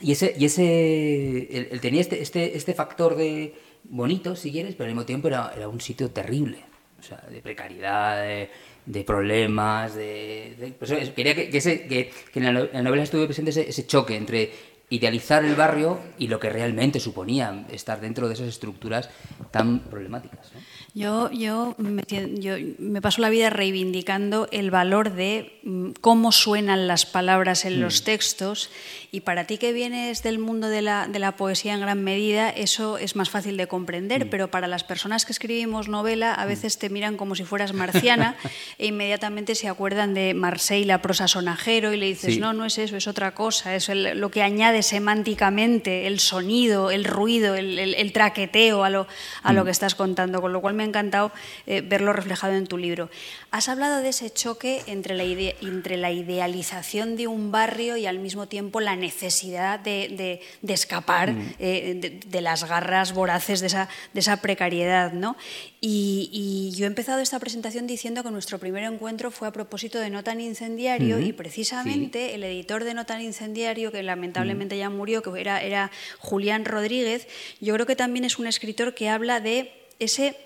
y ese, y ese él, tenía este, este, este factor de bonito, si quieres, pero al mismo tiempo era, era un sitio terrible, o sea, de precariedad, de de problemas, de... Pues quería que, que, en la novela estuviera presente ese, choque entre idealizar el barrio y lo que realmente suponía estar dentro de esas estructuras tan problemáticas. Yo, yo, me, yo me paso la vida reivindicando el valor de mm, cómo suenan las palabras en los mm. textos y para ti que vienes del mundo de la, de la poesía en gran medida, eso es más fácil de comprender, mm. pero para las personas que escribimos novela a veces te miran como si fueras marciana e inmediatamente se acuerdan de Marseille, la prosa sonajero, y le dices, no, no es eso, es otra cosa, es lo que añade semánticamente el sonido, el ruido, el, traqueteo a lo, a lo mm. que estás contando, con lo cual me ha encantado eh, verlo reflejado en tu libro. Has hablado de ese choque entre la, entre la idealización de un barrio y al mismo tiempo la necesidad de, escapar mm. eh, de, las garras voraces de esa, de esa precariedad. ¿no? Y, yo he empezado esta presentación diciendo que nuestro primer encuentro fue a propósito de No tan incendiario y precisamente el editor de No tan incendiario, que lamentablemente ya murió, que era, era Julián Rodríguez, yo creo que también es un escritor que habla de ese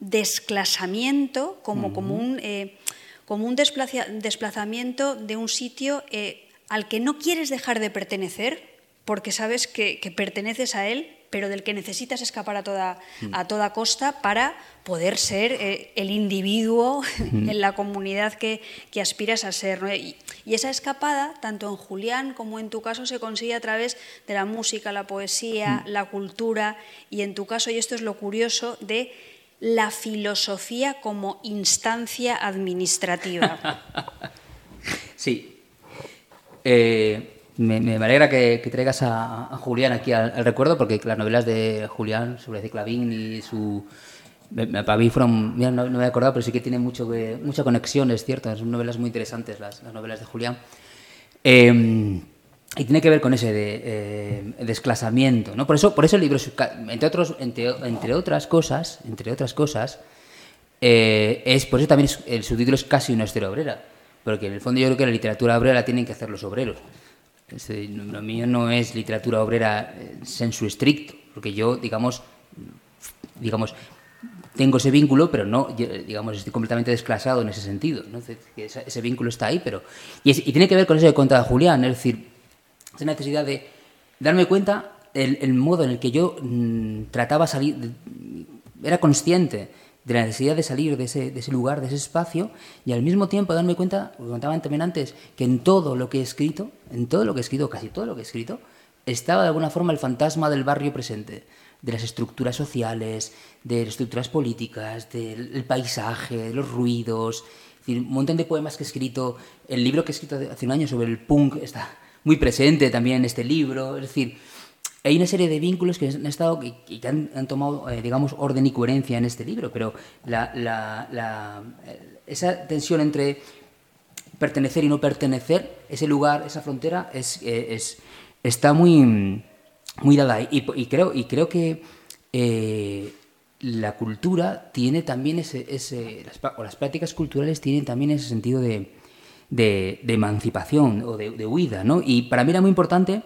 desclasamiento como, como un, eh, como un desplazamiento de un sitio eh, al que no quieres dejar de pertenecer porque sabes que, que perteneces a él pero del que necesitas escapar a toda, mm. a toda costa para poder ser eh, el individuo mm. en la comunidad que, aspiras a ser. Y, esa escapada, tanto en Julián como en tu caso, se consigue a través de la música, la poesía, mm. la cultura y en tu caso, y esto es lo curioso, de la filosofía como instancia administrativa. Sí. Eh, me, alegra que, traigas a, Julián aquí al, recuerdo, porque las novelas de Julián sobre Ciclavín y su... para mí fueron, no, me he acordado, pero sí que tienen mucho mucha conexión, es cierto, son novelas muy interesantes las, novelas de Julián. Em, y tiene que ver con ese de, eh, desclasamiento, ¿no? Por eso, por eso el libro, entre, otros, entre, otras cosas, entre otras cosas, eh, es, por eso también el subtítulo es casi una historia obrera, porque en el fondo yo creo que la literatura obrera la tienen que hacer los obreros. Lo mío no es literatura obrera en su estricto, porque yo, digamos, digamos, tengo ese vínculo, pero no, digamos, estoy completamente desclasado en ese sentido. Ese, vínculo está ahí, pero. Y, tiene que ver con eso que contaba Julián, es decir, esa necesidad de darme cuenta el, modo en el que yo mm, trataba salir, era consciente de la necesidad de salir de ese, lugar, de ese espacio, y al mismo tiempo darme cuenta, como contaban también antes, que en todo lo que he escrito, en todo lo que he escrito, casi todo lo que he escrito, estaba de alguna forma el fantasma del barrio presente, de las estructuras sociales, de las estructuras políticas, del paisaje, de los ruidos, un montón de poemas que he escrito, el libro que he escrito hace un año sobre el punk está muy presente también en este libro, es decir, hay una serie de vínculos que han estado y que han, tomado, eh, digamos, orden y coherencia en este libro, pero la, esa tensión entre pertenecer y no pertenecer, ese lugar, esa frontera, es, eh, es está muy, muy dada. Y, y, creo, y creo que eh, la cultura tiene también ese, o las prácticas culturales tienen también ese sentido de, emancipación o de, huida, ¿no? Y para mí era muy importante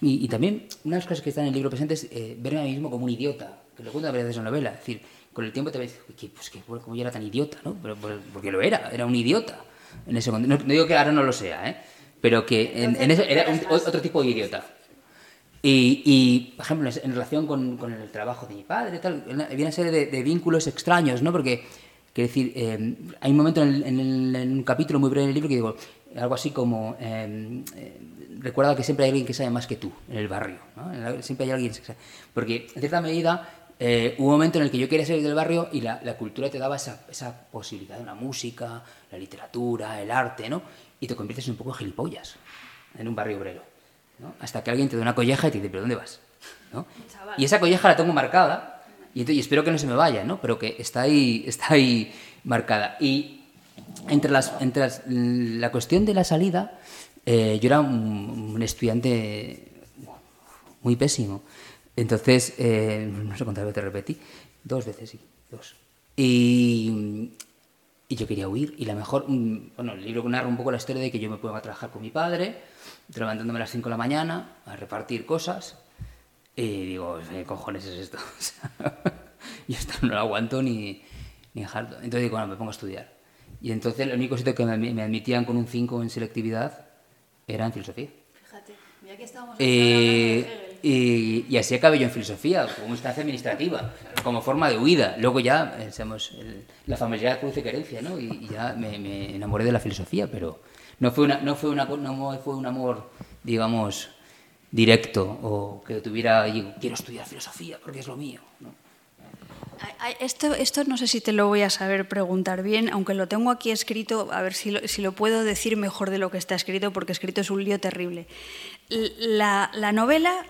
y, también, una de las cosas que están en el libro presente es eh, verme a mí mismo como un idiota, que lo cuento a veces en la novela. Es decir, con el tiempo te ves, que, pues que como yo era tan idiota, ¿no? Pero, porque lo era, era un idiota. En ese no, no, digo que ahora no lo sea, ¿eh? Pero que en, en era otro tipo de idiota. Y, y, por ejemplo, en relación con, con, el trabajo de mi padre, tal, había una serie de, vínculos extraños, ¿no? Porque, quiero decir, eh, hay un momento en, en, un capítulo muy breve del libro que digo algo así como. Eh, recuerda que siempre hay alguien que sabe más que tú en el barrio. ¿no? Siempre hay alguien que sabe. Porque, en cierta medida, eh, hubo un momento en el que yo quería salir del barrio y la, cultura te daba esa, esa posibilidad de la música, la literatura, el arte, ¿no? Y te conviertes un poco en gilipollas en un barrio obrero. ¿no? Hasta que alguien te da una colleja y te dice, ¿pero dónde vas? ¿no? Y esa colleja la tengo marcada y, entonces, espero que no se me vaya, ¿no? Pero que está ahí, está ahí marcada. Y entre, las, entre la cuestión de la salida, eh, yo era un, estudiante muy pésimo. Entonces, eh, no sé cuántas veces repetí, dos veces, sí, dos. Y, yo quería huir. Y la mejor, mm, bueno, el libro narra un poco la historia de que yo me puedo a trabajar con mi padre, levantándome a las 5 de la mañana, a repartir cosas. Y digo, ¿qué cojones es esto? yo esto no lo aguanto ni, ni dejarlo. Entonces digo, bueno, me pongo a estudiar. Y entonces el único sitio que me admitían con un 5 en selectividad era en filosofía. Fíjate, mira que estábamos eh, y, y, así acabé yo en filosofía, como instancia administrativa, como forma de huida. Luego ya, pensamos, eh, la familia produce querencia, ¿no? Y, ya me, enamoré de la filosofía, pero no fue, una, no, fue una, no fue un amor, digamos, directo o que tuviera, digo, quiero estudiar filosofía porque es lo mío. ¿no? Esto, esto no sé si te lo voy a saber preguntar bien, aunque lo tengo aquí escrito, a ver si lo, si lo puedo decir mejor de lo que está escrito, porque escrito es un lío terrible. La, la novela,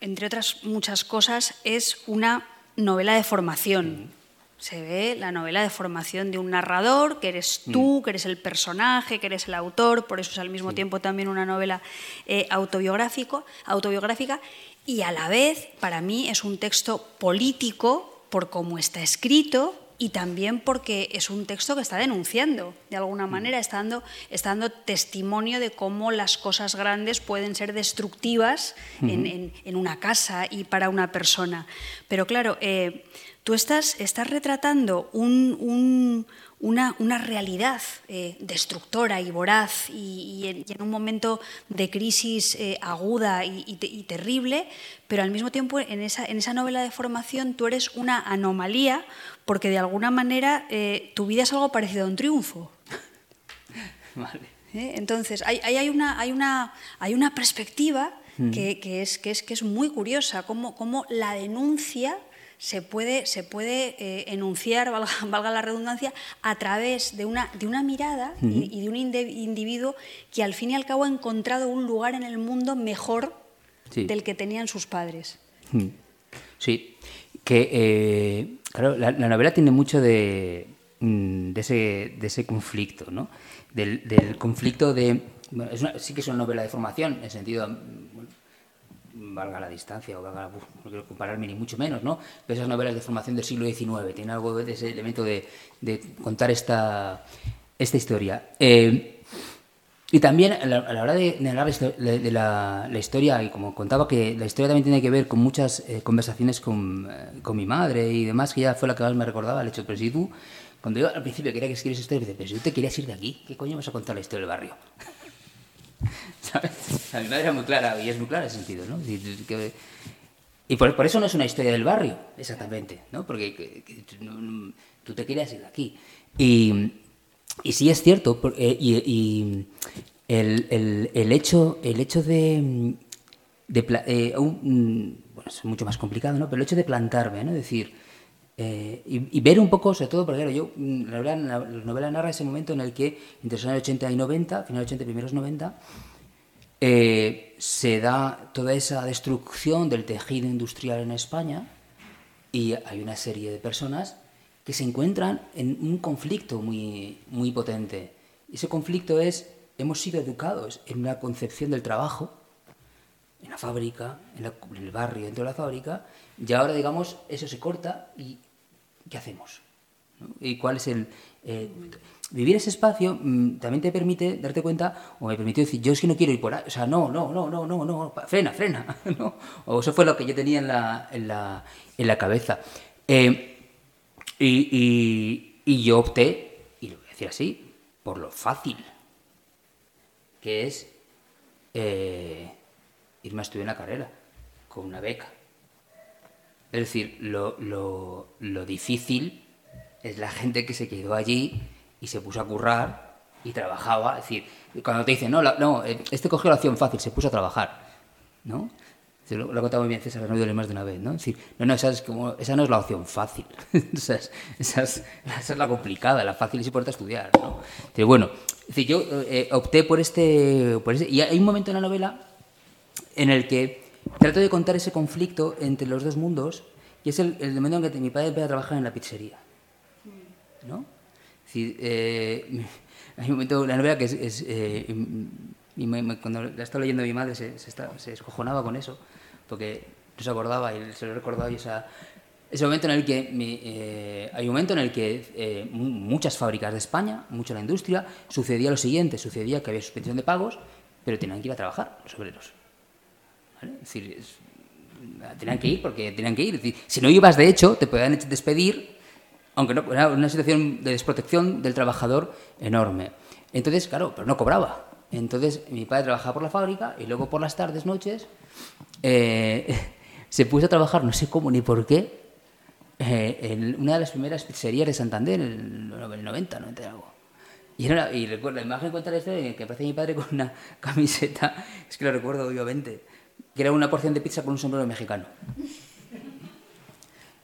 entre otras muchas cosas, es una novela de formación. Se ve la novela de formación de un narrador, que eres tú, mm. que eres el personaje, que eres el autor, por eso es al mismo tiempo también una novela eh, autobiográfico, autobiográfica, y a la vez, para mí, es un texto político por cómo está escrito y también porque es un texto que está denunciando, de alguna mm. manera, está dando, testimonio de cómo las cosas grandes pueden ser destructivas en, una casa y para una persona. Pero claro, eh, tú estás, estás retratando un, una, una realidad eh, destructora y voraz y, en, un momento de crisis eh, aguda y, terrible, pero al mismo tiempo en esa, en esa novela de formación tú eres una anomalía porque de alguna manera eh, tu vida es algo parecido a un triunfo. Entonces, hay, hay, una, hay, una, hay una perspectiva mm. que, es, que, es, que es muy curiosa, como, como la denuncia se puede, se puede eh, enunciar, valga, la redundancia, a través de una, de una mirada y, de un individuo que al fin y al cabo ha encontrado un lugar en el mundo mejor del que tenían sus padres. Sí, que eh, claro, la, novela tiene mucho de, mm, de, ese, de ese conflicto, ¿no? Del, del conflicto de... sí que es una novela de formación, en el sentido valga la distancia o valga, no quiero compararme ni mucho menos, ¿no? Pero esas novelas de formación del siglo XIX tienen algo de ese elemento de, contar esta, esta historia. Eh, y también a la, hora de, narrar de, la, historia, y como contaba que la historia también tiene que ver con muchas eh, conversaciones con, eh, con, mi madre y demás, que ella fue la que más me recordaba el hecho, pero si tú, cuando yo al principio quería que escribieras historia, me dice, pero si tú te querías ir de aquí, ¿qué coño vas a contar la historia del barrio? ¿Sabes? A mi madre era muy clara, y es muy clara ese sentido, ¿no? Y, por, eso no es una historia del barrio, exactamente, ¿no? Porque tú te querías ir de aquí. Y, y sí es cierto, eh, y, el, el, hecho, el hecho de... de eh, bueno, es mucho más complicado, ¿no? Pero el hecho de plantarme, ¿no? Decir, eh, y, ver un poco, sobre todo, porque yo, mm, la, la, novela narra ese momento en el que, entre los años 80 y 90, finales 80 y primeros 90, eh, se da toda esa destrucción del tejido industrial en España y hay una serie de personas que se encuentran en un conflicto muy, muy potente. Ese conflicto es, hemos sido educados en una concepción del trabajo, en la fábrica, en, en el barrio, dentro de la fábrica, y ahora, digamos, eso se corta y ¿qué hacemos? ¿Y cuál es el... Eh, vivir ese espacio mm, también te permite darte cuenta, o me permitió decir, yo es que no quiero ir por ahí, o sea, no, no, no, no, no, no, frena, frena. O eso fue lo que yo tenía en la, en la, en la cabeza. Eh, y, y, yo opté, y lo voy a decir así, por lo fácil, que es eh, irme a estudiar una carrera con una beca. Es decir, lo, lo, lo difícil es la gente que se quedó allí y se puso a currar y trabajaba. Es decir, cuando te dicen, no, no eh, este cogió la opción fácil, se puso a trabajar. ¿no? Lo, lo ha contado muy bien César, no duele más de una vez, ¿no? Es decir, no, no, esa, es como, esa no es la opción fácil. esa, es, esa, es, esa, es, la complicada, la fácil es a estudiar, ¿no? Pero bueno, es decir, yo eh, opté por este, por este... Y hay un momento en la novela en el que trato de contar ese conflicto entre los dos mundos y es el, el momento en que mi padre empieza a trabajar en la pizzería. ¿no? Es decir, eh, hay un momento en la novela que es... eh, y cuando la estaba leyendo mi madre se, se, se, escojonaba con eso, porque no se acordaba y se lo recordaba y esa, ese momento en el que eh, hay un momento en el que eh, muchas fábricas de España, mucha la industria, sucedía lo siguiente, sucedía que había suspensión de pagos, pero tenían que ir a trabajar los obreros. ¿Vale? Es decir, es, tenían que ir porque tenían que ir. si no ibas, de hecho, te podían despedir, aunque no, era una situación de desprotección del trabajador enorme. Entonces, claro, pero no cobraba. Entonces, mi padre trabajaba por la fábrica y luego por las tardes, noches, eh, se puso a trabajar, no sé cómo ni por qué, eh, en una de las primeras pizzerías de Santander, en el 90, 90 algo. Y, era, y recuerdo, la imagen cuenta esto que aparece mi padre con una camiseta, es que lo recuerdo obviamente, que era una porción de pizza con un sombrero mexicano.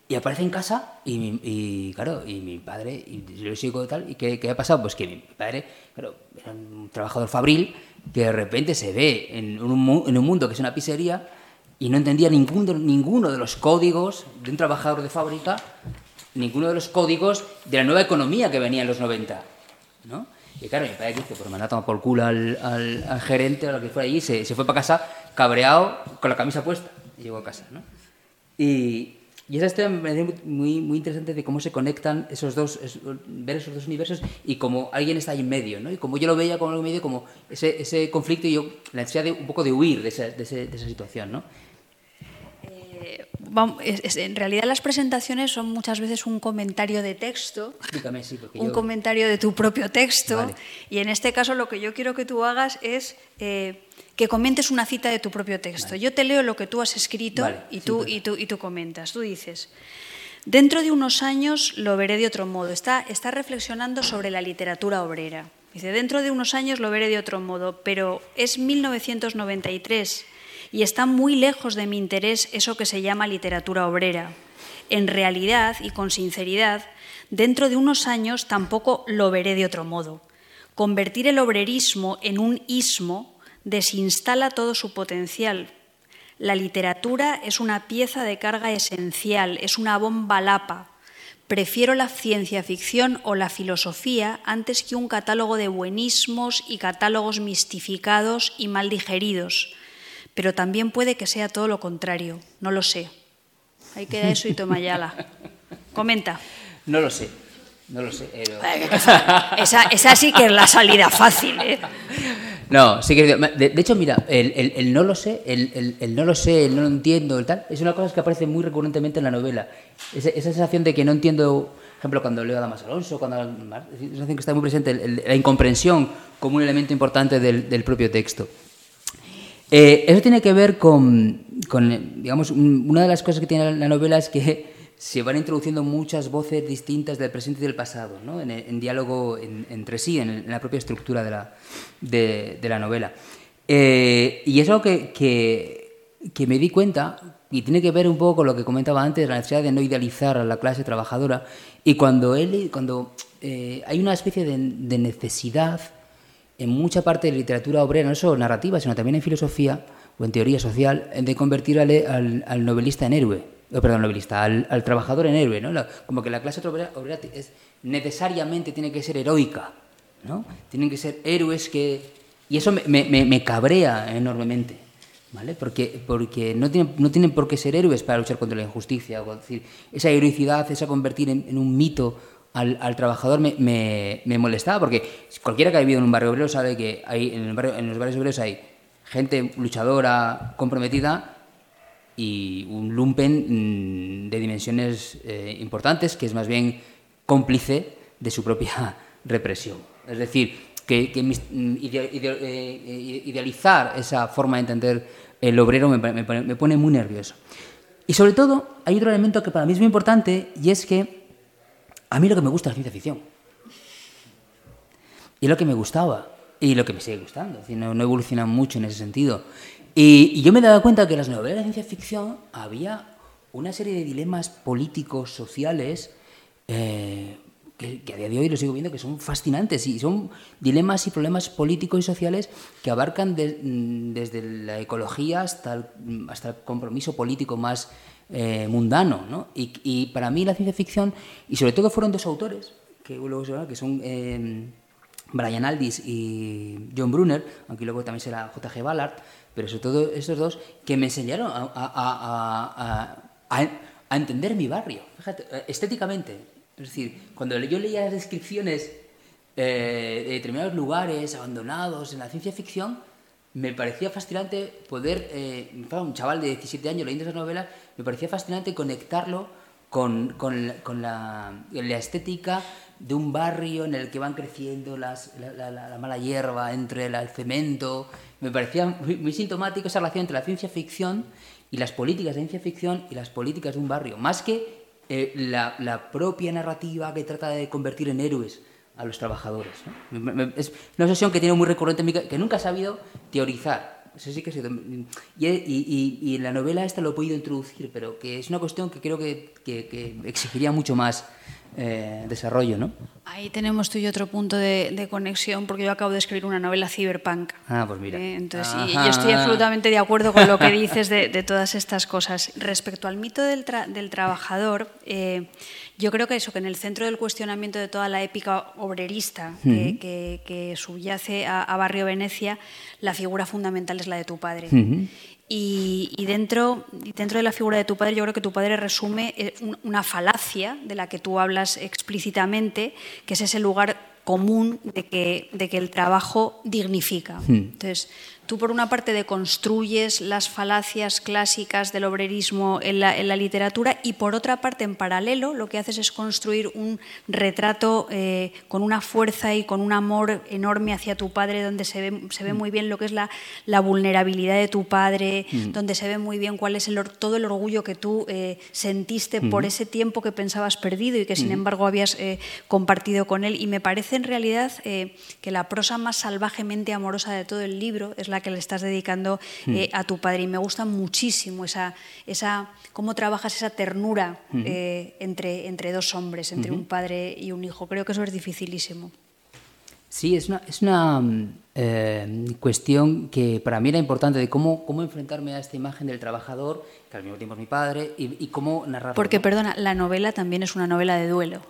Y aparece en casa y, mi- y, claro, y mi padre, y yo sigo tal, ¿y qué, qué ha pasado? Pues que mi padre, claro, era un trabajador fabril que de repente se ve en un, mundo que es una pizzería y no entendía ninguno, ninguno de los códigos de un trabajador de fábrica, ninguno de los códigos de la nueva economía que venía en los 90, ¿no? Y claro, mi padre dice, pues me ha tomado por culo al- al gerente o lo que fuera allí, se, se fue para casa cabreado con la camisa puesta y llegó a casa, ¿no? Y, y esa historia me parece muy, muy interesante de cómo se conectan esos dos, es- ver esos dos universos y como alguien está ahí en medio, ¿no? Y como yo lo veía como algo medio, como ese, ese conflicto y yo la necesidad de un poco de huir de esa, de ese- de esa situación, ¿no? Es- es- en realidad las presentaciones son muchas veces un comentario de texto, Explícame, sí, un yo... comentario de tu propio texto. Vale. Y en este caso lo que yo quiero que tú hagas es eh, que comentes una cita de tu propio texto. Yo te leo lo que tú has escrito Vale, y, tú, y, tú, y tú comentas. Tú dices, dentro de unos años lo veré de otro modo. Está, está reflexionando sobre la literatura obrera. Dice, dentro de unos años lo veré de otro modo, pero es 1993 y está muy lejos de mi interés eso que se llama literatura obrera. En realidad y con sinceridad, dentro de unos años tampoco lo veré de otro modo. Convertir el obrerismo en un ismo desinstala todo su potencial. La literatura es una pieza de carga esencial, es una bomba lapa. Prefiero la ciencia ficción o la filosofía antes que un catálogo de buenismos y catálogos mistificados y mal digeridos. Pero también puede que sea todo lo contrario, no lo sé. Ahí queda eso y toma yala. Comenta. No lo sé, no lo sé. pero- Esa, esa sí que es la salida fácil, ¿eh? No, sí que de, de hecho, mira, el, el- el no lo sé, el, no lo sé, el no lo entiendo, el tal, es una cosa que aparece muy recurrentemente en la novela. Esa, esa sensación de que no entiendo, por ejemplo, cuando leo a Damas Alonso, cuando es una sensación que está muy presente, la incomprensión como un elemento importante del, del propio texto. Eh, eso tiene que ver con, con, digamos, un- una de las cosas que tiene la novela es que se van introduciendo muchas voces distintas del presente y del pasado, ¿no? en, diálogo en- entre sí, en, la propia estructura de la, novela. Eh, y es algo que, me di cuenta, y tiene que ver un poco con lo que comentaba antes, la necesidad de no idealizar a la clase trabajadora, y cuando, él, cuando eh, hay una especie de, necesidad en mucha parte de la literatura obrera, no solo narrativa, sino también en filosofía o en teoría social, de convertir al novelista en héroe. Oh, perdón, novelista, al, al trabajador en héroe, ¿no? La- como que la clase obrera, obrera es, necesariamente tiene que ser heroica, ¿no? Tienen que ser héroes que... Y eso me- me- me cabrea enormemente, ¿vale? Porque, porque no, tienen, no tienen por qué ser héroes para luchar contra la injusticia. O decir, esa heroicidad, esa convertir en, en un mito al, al trabajador me, me- me molestaba, porque cualquiera que ha vivido en un barrio obrero sabe que hay, en, el barrio- en los barrios obreros hay gente luchadora, comprometida, y un lumpen mm, de dimensiones eh, importantes que es más bien cómplice de su propia represión. Es decir, que, que mm, ide- eh, idealizar esa forma de entender el obrero me, me pone, muy nervioso. Y sobre todo, hay otro elemento que para mí es muy importante y es que a mí lo que me gusta es la ciencia ficción. Y lo que me gustaba y lo que me sigue gustando. Es no, no evolucionan mucho en ese sentido. Y, yo me he dado cuenta que en las novelas de ciencia ficción había una serie de dilemas políticos, sociales, eh, que, a día de hoy lo sigo viendo que son fascinantes y son dilemas y problemas políticos y sociales que abarcan mm, desde la ecología hasta el, mm, hasta el compromiso político más eh, mundano. ¿no? Y, para mí la ciencia ficción, y sobre todo fueron dos autores, que luego que son eh, Brian Aldiss y John Brunner, aunque luego también será J.G. Ballard, pero sobre todo estos dos, que me enseñaron a, a- a- a- entender mi barrio, fíjate, eh, estéticamente. Es decir, cuando yo leía las descripciones eh, de determinados lugares abandonados en la ciencia ficción, me parecía fascinante poder, eh, un chaval de 17 años leyendo esas novelas, me parecía fascinante conectarlo con, con la, con la- la estética de un barrio en el que van creciendo las- la, la- la- la mala hierba entre el cemento. Me parecía muy, muy sintomático esa relación entre la ciencia ficción y las políticas de ciencia ficción y las políticas de un barrio, más que eh, la, la propia narrativa que trata de convertir en héroes a los trabajadores. ¿no? Me- me- Es una obsesión que tiene muy recurrente en mí, que nunca he sabido teorizar Eso sí que sido... Y, y, y, en la novela esta lo he podido introducir, pero que es una cuestión que creo que, que, que exigiría mucho más eh, desarrollo, ¿no? Ahí tenemos tú y otro punto de, conexión, porque yo acabo de escribir una novela cyberpunk. Ah, pues mira. Eh, entonces, y, yo estoy absolutamente de acuerdo con lo que dices de, todas estas cosas. Respecto al mito del, del trabajador, eh, yo creo que eso, que en el centro del cuestionamiento de toda la épica obrerista que, subyace a, Barrio Venecia, la figura fundamental es la de tu padre. Y, dentro, dentro de la figura de tu padre, yo creo que tu padre resume eh, una falacia de la que tú hablas explícitamente, que es ese lugar común de que, de que el trabajo dignifica. Hmm. Entonces, Tú, por una parte, deconstruyes las falacias clásicas del obrerismo en la, literatura y, por otra parte, en paralelo, lo que haces es construir un retrato eh, con una fuerza y con un amor enorme hacia tu padre, donde se ve, se ve mm. muy bien lo que es la, vulnerabilidad de tu padre, mm. donde se ve muy bien cuál es el, todo el orgullo que tú eh, sentiste por mm. ese tiempo que pensabas perdido y que, sin embargo, habías eh, compartido con él. Y me parece, en realidad, que la prosa más salvajemente amorosa de todo el libro es la que le estás dedicando hmm. eh, a tu padre. Y me gusta muchísimo esa, esa cómo trabajas esa ternura hmm. eh, entre, entre dos hombres, entre un padre y un hijo. Creo que eso es dificilísimo. Sí, es una, es una eh, cuestión que para mí era importante de cómo, cómo enfrentarme a esta imagen del trabajador, que al mismo tiempo es mi padre, y, y cómo narrar. Porque, perdona, la novela también es una novela de duelo.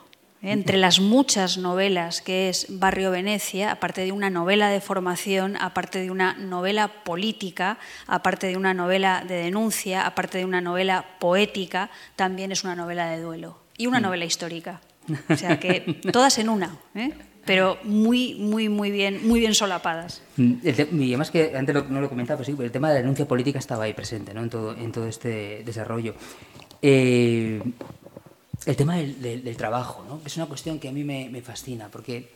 Entre las muchas novelas que es Barrio Venecia, aparte de una novela de formación, aparte de una novela política, aparte de una novela de denuncia, aparte de una novela poética, también es una novela de duelo y una mm. novela histórica. O sea que todas en una, ¿eh? pero muy, muy, muy bien, muy bien solapadas. Mm, y además que antes no lo comentaba, pero sí, el tema de la denuncia política estaba ahí presente ¿no? en, todo, en todo este desarrollo. Eh, el tema del, trabajo, ¿no? es una cuestión que a mí me, fascina, porque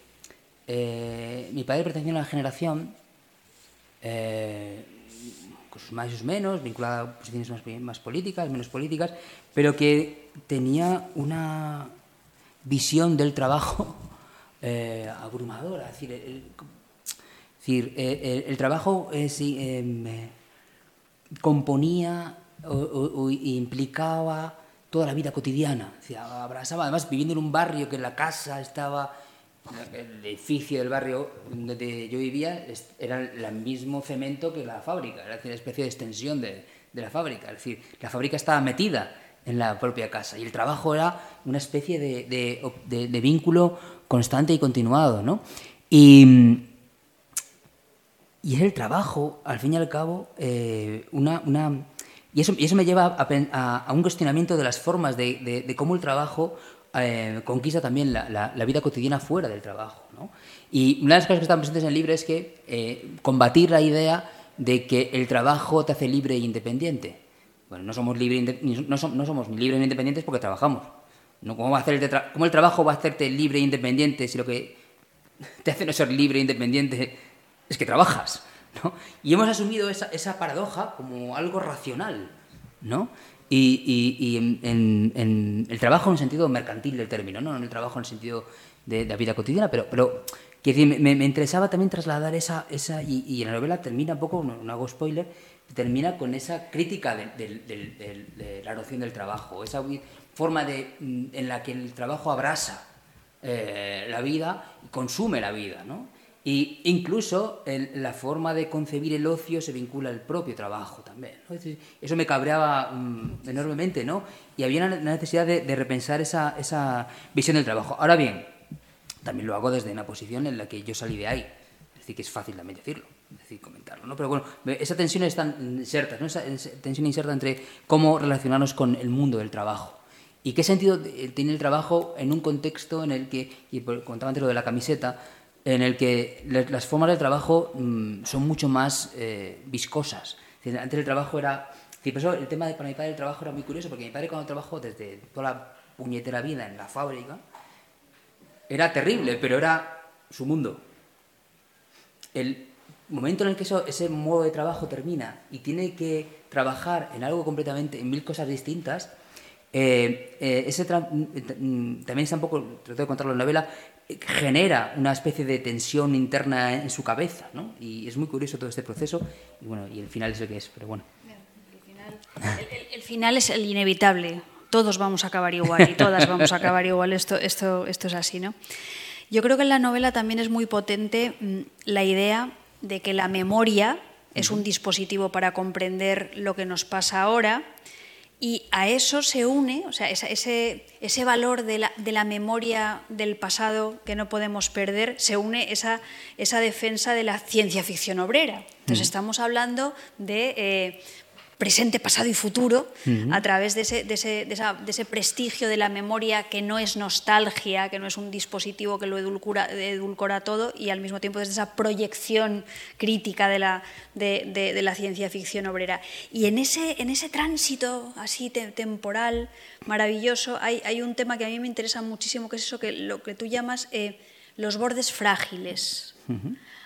eh, mi padre pertenecía a una generación, eh, con sus más y sus menos, vinculada a posiciones más, políticas, menos políticas, pero que tenía una visión del trabajo eh, abrumadora. Es decir, el, trabajo componía o implicaba toda la vida cotidiana. abrazaba, además viviendo en un barrio que la casa estaba, el edificio del barrio donde yo vivía era el mismo cemento que la fábrica, era una especie de extensión de, la fábrica. Es decir, la fábrica estaba metida en la propia casa y el trabajo era una especie de, vínculo constante y continuado. ¿no? Y, y es el trabajo, al fin y al cabo, eh, una y eso, y eso me lleva a, un cuestionamiento de las formas de, cómo el trabajo eh, conquista también la, vida cotidiana fuera del trabajo. ¿no? Y una de las cosas que están presentes en el libro es que eh, combatir la idea de que el trabajo te hace libre e independiente. Bueno, no somos, libre, no, somos, no somos ni libres ni independientes porque trabajamos. ¿no? ¿Cómo, va a hacer el ¿Cómo el trabajo va a hacerte libre e independiente si lo que te hace no ser libre e independiente es que trabajas? Y hemos asumido esa, esa, paradoja como algo racional, ¿no? Y, y, en, el trabajo en el sentido mercantil del término, no en el trabajo en el sentido de, la vida cotidiana, pero, pero que me, me, interesaba también trasladar esa, esa y, en la novela termina un poco, no, hago spoiler, termina con esa crítica de, la noción del trabajo, esa forma de, en la que el trabajo abrasa eh, la vida y consume la vida, ¿no? Y incluso la forma de concebir el ocio se vincula al propio trabajo también. Eso me cabreaba mm, enormemente, ¿no? Y había una necesidad de, repensar esa, esa, visión del trabajo. Ahora bien, también lo hago desde una posición en la que yo salí de ahí. Es decir, que es fácil también decirlo, decir, comentarlo, ¿no? Pero bueno, esa tensión está inserta, ¿no? Esa, tensión inserta entre cómo relacionarnos con el mundo del trabajo. ¿Y qué sentido tiene el trabajo en un contexto en el que, y contaba antes lo de la camiseta, en el que las formas del trabajo mm, son mucho más eh, viscosas. Antes el trabajo era... el tema de, para mi padre el trabajo era muy curioso, porque mi padre cuando trabajó desde toda la puñetera vida en la fábrica, era terrible, pero era su mundo. El momento en el que eso, ese modo de trabajo termina y tiene que trabajar en algo completamente, en mil cosas distintas, Eh, eh, ese mm, también está un poco, trato de contarlo en la novela, genera una especie de tensión interna en su cabeza, ¿no? Y es muy curioso todo este proceso, y bueno, y el final es el que es, pero bueno. El final, es el inevitable, todos vamos a acabar igual y todas vamos a acabar igual, esto, esto, esto es así, ¿no? Yo creo que en la novela también es muy potente mm, la idea de que la memoria es un dispositivo para comprender lo que nos pasa ahora y a eso se une, o sea, ese, ese valor de la, de la, memoria del pasado que no podemos perder, se une esa, esa defensa de la ciencia ficción obrera. Entonces estamos hablando de... Eh, presente, pasado y futuro, a través de ese, de, ese, de, ese, prestigio de la memoria que no es nostalgia, que no es un dispositivo que lo edulcora, edulcora todo, y al mismo tiempo desde esa proyección crítica de la, de, la ciencia ficción obrera. Y en ese, en ese tránsito así temporal maravilloso hay, hay, un tema que a mí me interesa muchísimo, que es eso que lo que tú llamas eh, los bordes frágiles.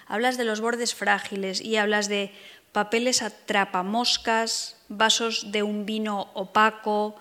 Hablas de los bordes frágiles y hablas de papeles atrapamoscas, vasos de un vino opaco,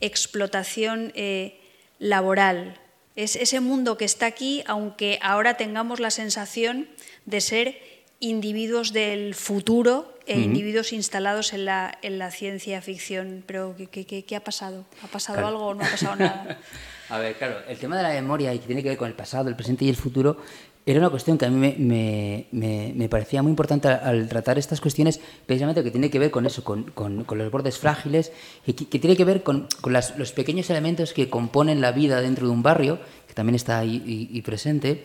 explotación eh, laboral. Es ese mundo que está aquí, aunque ahora tengamos la sensación de ser individuos del futuro e individuos instalados en la, en la, ciencia ficción. Pero ¿qué, qué, ha pasado? ¿Ha pasado algo o no ha pasado nada? A ver, claro, el tema de la memoria y que tiene que ver con el pasado, el presente y el futuro era una cuestión que a mí me, me, parecía muy importante al, tratar estas cuestiones, precisamente que tiene que ver con eso, con, con, los bordes frágiles, y que, tiene que ver con, los pequeños elementos que componen la vida dentro de un barrio, que también está ahí y, presente,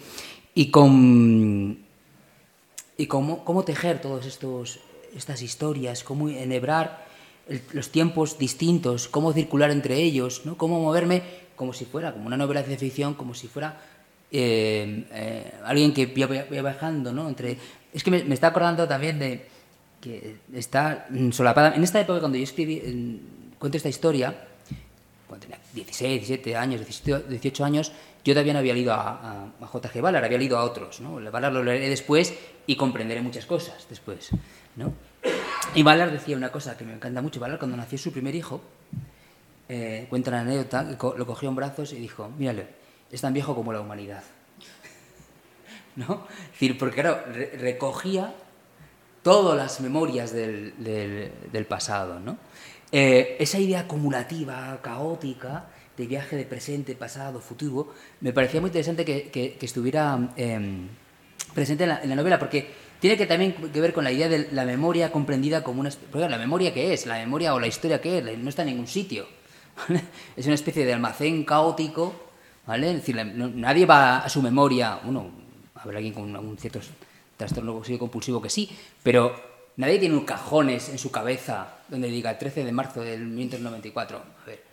y con y cómo, cómo tejer todas estas historias, cómo enhebrar los tiempos distintos, cómo circular entre ellos, ¿no? cómo moverme como si fuera como una novela de ficción, como si fuera eh, eh, alguien que vaya bajando, ¿no? Entre, es que me, está acordando también de que está solapada. En esta época, cuando yo escribí, cuento esta historia, cuando tenía 16, 17 años, 18 años, yo todavía no había leído a, a, J.G. Ballard, había leído a otros. ¿no? Ballard lo leeré después y comprenderé muchas cosas después. ¿no? Y Ballard decía una cosa que me encanta mucho. Ballard, cuando nació su primer hijo, eh, cuenta una anécdota, lo cogió en brazos y dijo, mírale, es tan viejo como la humanidad. ¿No? Es decir, porque recogía todas las memorias del, pasado, ¿no? Eh, esa idea acumulativa, caótica, de viaje de presente, pasado, futuro, me parecía muy interesante que, estuviera em, presente en la, en la, novela, porque tiene que también que ver con la idea de la memoria comprendida como una... Porque la memoria que es, la memoria o la historia que es, no está en ningún sitio. Es una especie de almacén caótico ¿vale? Decir, nadie va a su memoria, uno, habrá alguien con un cierto trastorno obsesivo compulsivo que sí, pero nadie tiene un cajones en su cabeza donde diga 13 de marzo del 1994. A ver,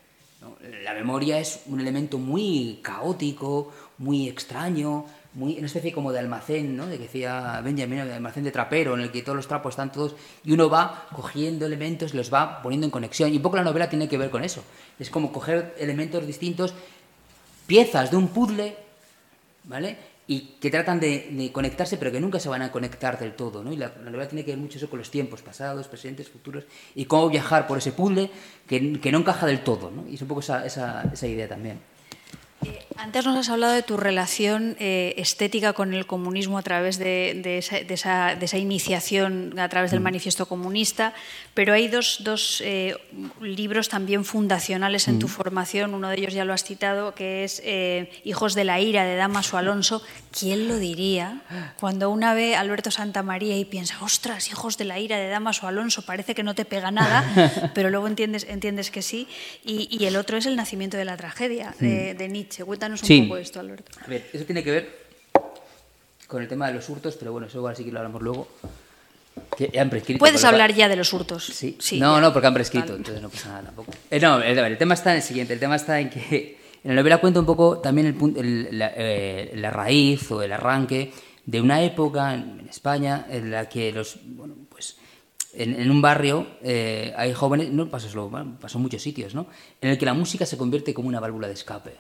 la memoria es un elemento muy caótico, muy extraño, muy, una especie como de almacén, ¿no? de que decía Benjamin, de almacén de trapero, en el que todos los trapos están todos, y uno va cogiendo elementos, los va poniendo en conexión, y un poco la novela tiene que ver con eso. Es como coger elementos distintos piezas de un puzzle, ¿vale? Y que tratan de, conectarse, pero que nunca se van a conectar del todo, ¿no? Y la, novela tiene que ver mucho eso con los tiempos pasados, presentes, futuros, y cómo viajar por ese puzzle que, que no encaja del todo, ¿no? Y es un poco esa, esa, esa idea también. Eh, antes nos has hablado de tu relación eh, estética con el comunismo a través de, esa, iniciación, a través del mm. manifiesto comunista, pero hay dos, eh, libros también fundacionales en tu mm. formación, uno de ellos ya lo has citado, que es Hijos de la Ira de Damaso Alonso. ¿Quién lo diría? Cuando una ve a Alberto Santamaría y piensa, ostras, Hijos de la Ira de Damaso Alonso, parece que no te pega nada, pero luego entiendes, entiendes que sí. Y, el otro es El nacimiento de la tragedia, de, mm. de Nietzsche. Cuéntanos un poco esto, Alberto. A ver, eso tiene que ver con el tema de los hurtos, pero bueno, eso igual sí que lo hablamos luego. Que han prescrito, Puedes hablar ya de los hurtos. Sí. no, no, porque han prescrito, entonces no pasa nada tampoco. Eh, no, el, tema está en el siguiente. El tema está en que en la novela cuenta un poco también el, la, eh, la, raíz o el arranque de una época en, España en la que los, bueno, pues en, un barrio eh, hay jóvenes, no pasa solo, pasó en muchos sitios, ¿no? En el que la música se convierte como una válvula de escape.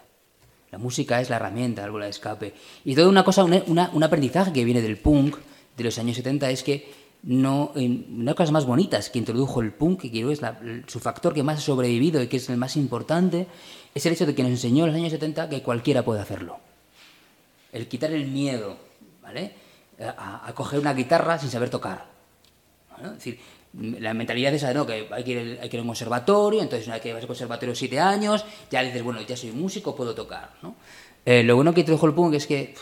La música es la herramienta, la de escape. Y toda una cosa, un aprendizaje que viene del punk de los años 70 es que no, una de las cosas más bonitas que introdujo el punk, que creo es su factor que más ha sobrevivido y que es el más importante, es el hecho de que nos enseñó en los años 70 que cualquiera puede hacerlo. El quitar el miedo, ¿vale? A, coger una guitarra sin saber tocar. Es decir, la mentalidad esa de no, que hay que, ir, hay que a un conservatorio, entonces una vez que vas al conservatorio siete años, ya dices, bueno, ya soy músico, puedo tocar. ¿no? Eh, lo bueno que introdujo el punk es que,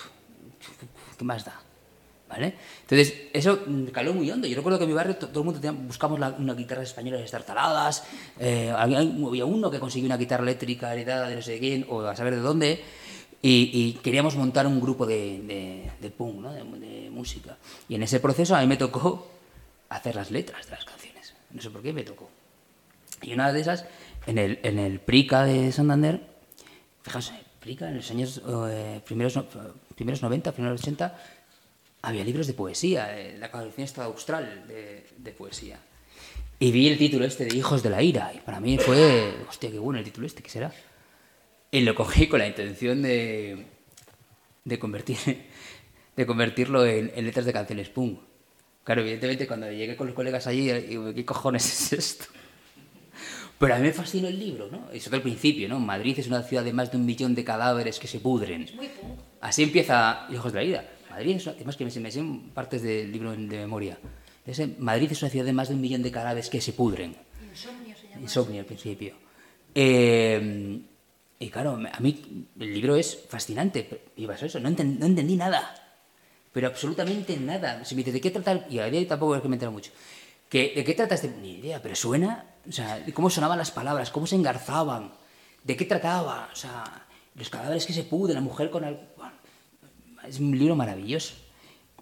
¿qué más da? ¿Vale? Entonces, eso caló muy hondo. Yo recuerdo que en mi barrio todo el mundo tenía, buscamos una guitarra española de estar taladas. Eh, había, uno que consiguió una guitarra eléctrica heredada de no sé quién, o a saber de dónde. Y, queríamos montar un grupo de, de, punk, ¿no? de, música. Y en ese proceso a mí me tocó hacer las letras de las canciones. No sé por qué me tocó. Y una de esas, en el, en el Prica de Santander, fijaos, Prica en los años eh, primeros, primeros 90, primeros 80, había libros de poesía, eh, la colección estaba austral de, de, poesía. Y vi el título este de Hijos de la Ira, y para mí fue, hostia, qué bueno el título este, ¿qué será? Y lo cogí con la intención de, de, convertir, de convertirlo en, en letras de canciones punk. Claro, evidentemente cuando llegué con los colegas allí, digo, ¿qué cojones es esto? Pero a mí me fascinó el libro, ¿no? Eso del principio, ¿no? Madrid es una ciudad de más de un millón de cadáveres que se pudren. Es muy Así empieza Hijos de la Vida. Madrid es, además que me, me sé partes del libro de memoria. Madrid es una ciudad de más de un millón de cadáveres que se pudren. Insomnio se llama. Insomnio al principio. Eh, y claro, a mí el libro es fascinante. Y pasó eso, no, no entendí nada pero absolutamente nada. Si me dice, ¿de qué trata? Y a día tampoco es que me entero mucho. ¿Que, ¿De qué trata este? Ni idea, pero suena, o sea, cómo sonaban las palabras, cómo se engarzaban, de qué trataba, o sea, los cadáveres que se pudren, la mujer con el... es un libro maravilloso.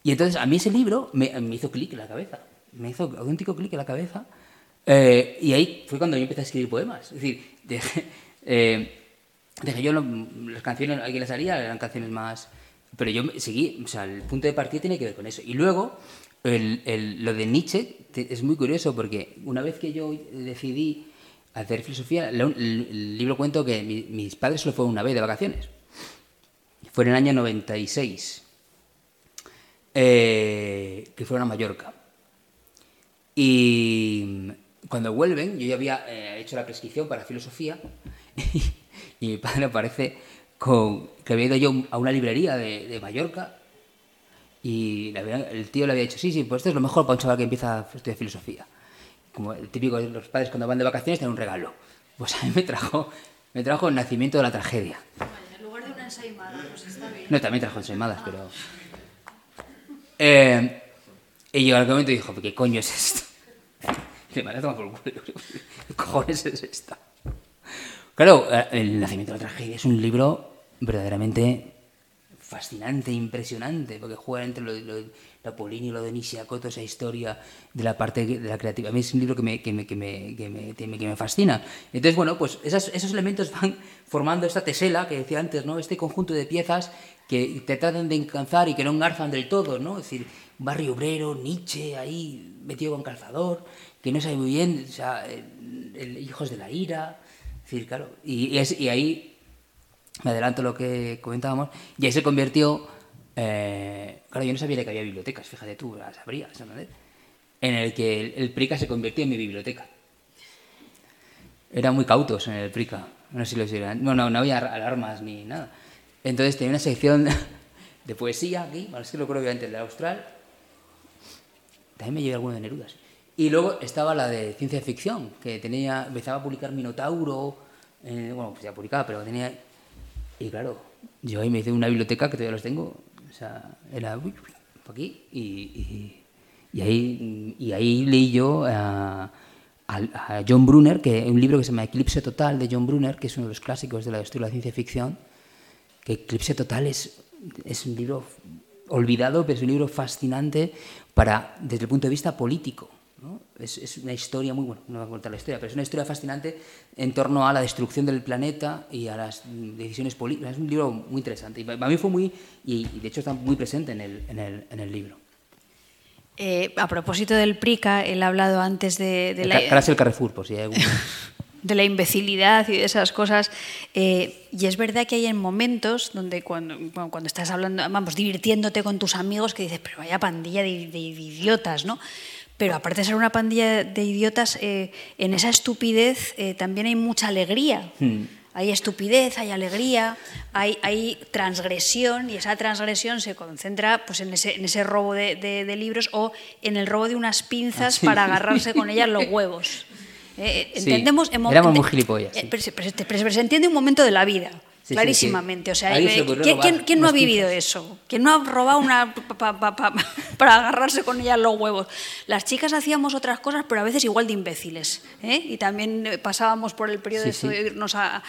Y entonces a mí ese libro me, hizo clic en la cabeza, me hizo auténtico clic en la cabeza. Eh, y ahí fue cuando yo empecé a escribir poemas. Es decir, dejé, eh, dejé yo las canciones, alguien las haría, eran canciones más pero yo seguí, o sea, el punto de partida tiene que ver con eso. Y luego, el, el, lo de Nietzsche es muy curioso porque una vez que yo decidí hacer filosofía, el, libro cuento que mis padres solo fueron una vez de vacaciones. Fue en el año 96, eh, que fueron a Mallorca. Y cuando vuelven, yo ya había eh, hecho la prescripción para filosofía y mi padre aparece con, que había ido yo a una librería de, Mallorca y el tío le había dicho, sí, sí, pues esto es lo mejor para un chaval que empieza a estudiar filosofía. Como el típico de los padres cuando van de vacaciones tienen un regalo. Pues a mí me trajo, me trajo el nacimiento de la tragedia. en lugar de una ensaimada, pues. No, también trajo ensaimadas, pero... Eh, y yo al momento dijo, ¿qué coño es esto? Y me por el culo. ¿Qué cojones es esto? Claro, El nacimiento de la tragedia es un libro verdaderamente fascinante, impresionante, porque juega entre lo, lo, lo Polini y lo de Nishiko, toda esa historia de la parte de la creativa. A mí es un libro que me, que me, que me, que me, que me fascina. Entonces, bueno, pues esos elementos van formando esta tesela que decía antes, ¿no? Este conjunto de piezas que te tratan de encanzar y que no engarzan del todo, ¿no? Es decir, barrio obrero, Nietzsche ahí metido con calzador, que no sabe muy bien, o sea, Hijos de la Ira, claro, y, y, ahí me adelanto lo que comentábamos, y ahí se convirtió, eh, claro, yo no sabía que había bibliotecas, fíjate tú, las sabría, en el que el, Prica se convirtió en mi biblioteca. Eran muy cautos en el Prica, no sé si lo dirán, no, no, no había alarmas ni nada. Entonces tenía una sección de poesía aquí, es que lo creo obviamente el de Austral, también me llevé alguno de Nerudas. Y luego estaba la de ciencia ficción, que tenía, empezaba a publicar Minotauro, eh, bueno, pues ya publicaba, pero tenía... Y claro, yo ahí me hice una biblioteca que todavía los tengo, o sea, era aquí, y, y, ahí, y ahí leí yo a, a, John Brunner, que un libro que se llama Eclipse Total de John Brunner, que es uno de los clásicos de la historia de la ciencia ficción, que Eclipse Total es, es un libro olvidado, pero es un libro fascinante para, desde el punto de vista político es, una historia muy buena, no voy a contar la historia, pero es una historia fascinante en torno a la destrucción del planeta y a las decisiones políticas. Es un libro muy interesante. Y para mí fue muy, y, de hecho está muy presente en el, en el, en el libro. Eh, a propósito del PRICA, él ha hablado antes de, de la... Ahora es el Carrefour, por si hay algún... de la imbecilidad y de esas cosas. Eh, y es verdad que hay en momentos donde cuando, cuando estás hablando, vamos, divirtiéndote con tus amigos, que dices, pero vaya pandilla de, idiotas, ¿no? Pero aparte de ser una pandilla de idiotas, eh, en esa estupidez eh, también hay mucha alegría. Hmm. Hay estupidez, hay alegría, hay, hay, transgresión y esa transgresión se concentra pues, en, ese, en ese robo de, de, libros o en el robo de unas pinzas ah, para agarrarse con ellas los huevos. Eh, entendemos, éramos muy gilipollas. pero, se entiende un momento de la vida clarísimamente. O sea, ¿quién, no ha vivido eso? ¿Quién no ha robado una para agarrarse con ella los huevos? Las chicas hacíamos otras cosas, pero a veces igual de imbéciles. ¿eh? Y también pasábamos por el periodo de irnos a,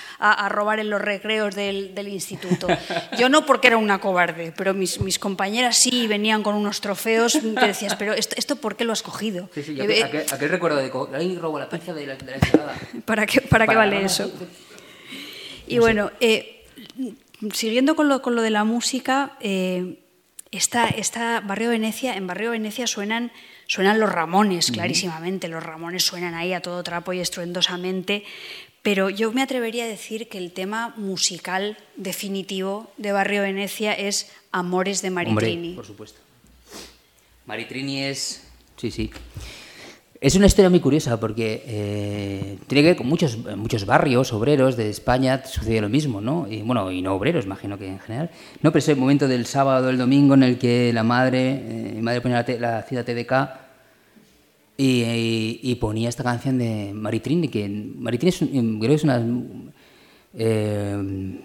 robar en los recreos del, instituto. Yo no porque era una cobarde, pero mis, mis, compañeras sí venían con unos trofeos que decías, pero ¿esto, por qué lo has cogido? Sí, sí, aquel, recuerdo de ahí robo la pinza de la, de ¿Para qué, para, qué vale eso? Y bueno, eh, siguiendo con lo, con lo, de la música, eh, está, Barrio Venecia, en Barrio Venecia suenan, suenan los Ramones, clarísimamente. Los Ramones suenan ahí a todo trapo y estruendosamente. Pero yo me atrevería a decir que el tema musical definitivo de Barrio Venecia es Amores de Maritrini. por supuesto. Maritrini es. Sí, sí. Es una historia muy curiosa porque eh, tiene que ver con muchos, muchos barrios obreros de España, sucede lo mismo, ¿no? Y bueno, y no obreros, imagino que en general. No, pero ese momento del sábado, del domingo en el que la madre, eh, mi madre ponía la, la cita TDK y, ponía esta canción de Maritrini, que Maritrini es, creo que es una eh,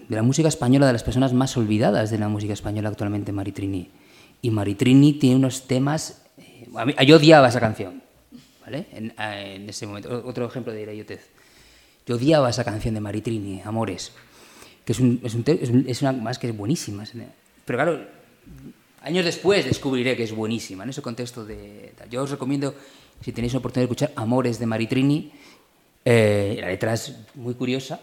de la música española, de las personas más olvidadas de la música española actualmente, Maritrini. Y Maritrini tiene unos temas... yo odiaba esa canción en, ese momento. Otro ejemplo de idiotez. Yo odiaba esa canción de Maritrini, Amores, que es, un, es, una más que es buenísima. Pero claro, años después descubriré que es buenísima en ese contexto de... Yo os recomiendo, si tenéis la oportunidad de escuchar Amores de Maritrini, eh, la letra es muy curiosa,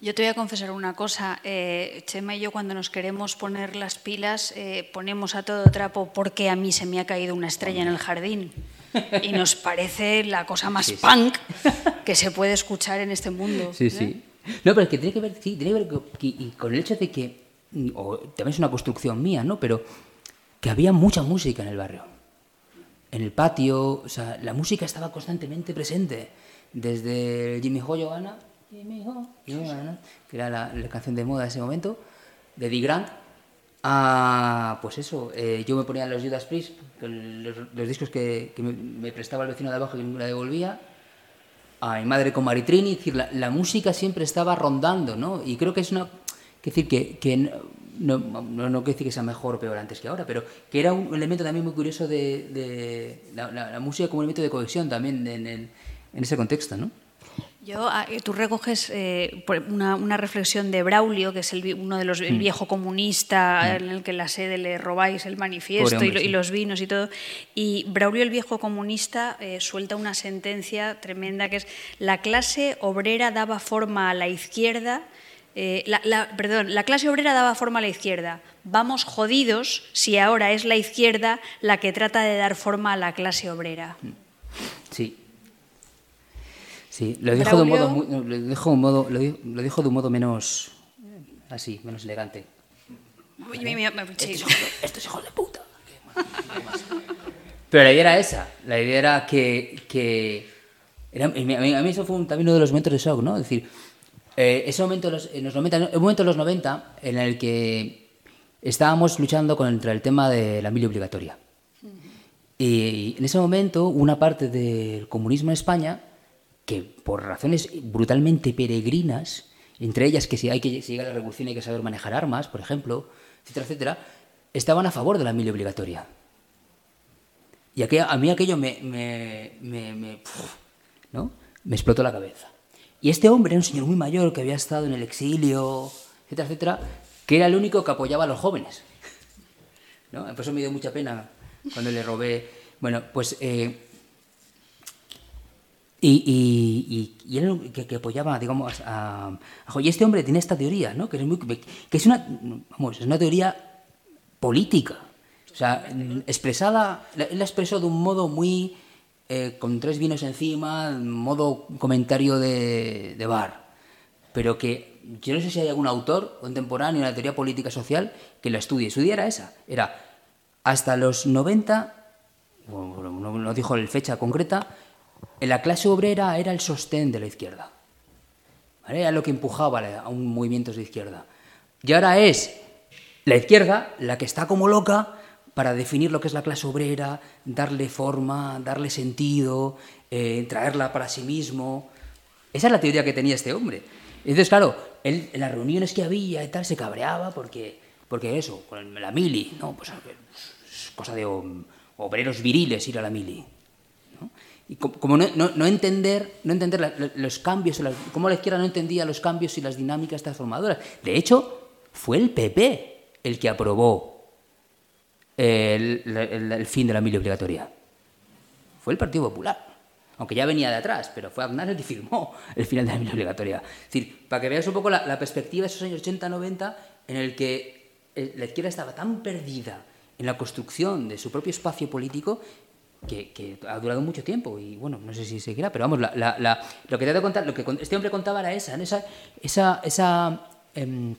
yo te voy a confesar una cosa. Eh, Chema y yo cuando nos queremos poner las pilas eh, ponemos a todo trapo porque a mí se me ha caído una estrella en el jardín y nos parece la cosa más punk que se puede escuchar en este mundo. Sí, sí. No, pero es que tiene que ver, sí, tiene que ver con el hecho de que, o también es una construcción mía, ¿no? Pero que había mucha música en el barrio. En el patio, o sea, la música estaba constantemente presente. Desde Jimmy Ho Johanna, Jimmy Ho, que era la, canción de moda de ese momento, de Dee Grant, Ah, pues eso, eh, yo me ponía los Judas Priest, los, discos que, me, prestaba el vecino de abajo me la devolvía, a mi madre con Maritrini, decir, la, música siempre estaba rondando, ¿no? Y creo que es una... Que decir que, que no, no, no, decir que sea mejor o peor antes que ahora, pero que era un elemento también muy curioso de, la, música como elemento de cohesión también en, en ese contexto, ¿no? Yo, ah, eh, tú recoges eh, una, reflexión de Braulio, que es uno de los el mm. viejo comunista mm. en el que la sede le robáis el manifiesto y, los vinos y todo. Y Braulio el viejo comunista eh, suelta una sentencia tremenda que es la clase obrera daba forma a la izquierda. perdón, la clase obrera daba forma a la izquierda. Vamos jodidos si ahora es la izquierda la que trata de dar forma a la clase obrera. Sí, Sí, lo dijo, de un modo, lo, dijo un modo, lo, dijo de un modo menos así, menos elegante. Estos hijos de puta. Pero la idea era esa. La idea era que. que era, a, mí, eso fue también uno de los momentos de shock, ¿no? Es decir, eh, ese momento en los 90, el momento de los 90 en el que estábamos luchando contra el tema de la mili obligatoria. Y en ese momento, una parte del comunismo en España que por razones brutalmente peregrinas, entre ellas que si hay que llegar a la revolución hay que saber manejar armas, por ejemplo, etcétera, etcétera, estaban a favor de la mili obligatoria. Y a mí aquello me, me, me, ¿no? me explotó la cabeza. Y este hombre era un señor muy mayor que había estado en el exilio, etcétera, etcétera, que era el único que apoyaba a los jóvenes. ¿no? Por eso me dio mucha pena cuando le robé. Bueno, pues eh, y, y, él que, apoyaba, digamos, a, Y este hombre tiene esta teoría, ¿no? Que es, muy, que es, una, vamos, es una teoría política. O sea, expresada, él la expresó de un modo muy eh, con tres vinos encima, modo comentario de, de bar. Pero que yo no sé si hay algún autor contemporáneo en la teoría política social que la estudie. Su día era esa, era hasta los 90, no, dijo la fecha concreta, en la clase obrera era el sostén de la izquierda. Era lo que empujaba a un movimiento de izquierda. Y ahora es la izquierda la que está como loca para definir lo que es la clase obrera, darle forma, darle sentido, eh, traerla para sí mismo. Esa es la teoría que tenía este hombre. Entonces, claro, él en las reuniones que había y tal se cabreaba porque, porque eso, con la mili, ¿no? Pues es cosa de obreros viriles ir a la mili. Y como no, entender, no entender los cambios, como la izquierda no entendía los cambios y las dinámicas transformadoras. De hecho, fue el PP el que aprobó el, fin de la mili obligatoria. Fue el Partido Popular aunque ya venía de atrás, pero fue Aznar el que firmó el final de la mili obligatoria. Es decir, para que veas un poco la, perspectiva de esos años 80-90 en el que eh, la izquierda estaba tan perdida en la construcción de su propio espacio político que, ha durado mucho tiempo y bueno, no sé si seguirá, pero vamos, lo que te contar, lo que este hombre contaba era esa, esa, esa, esa em,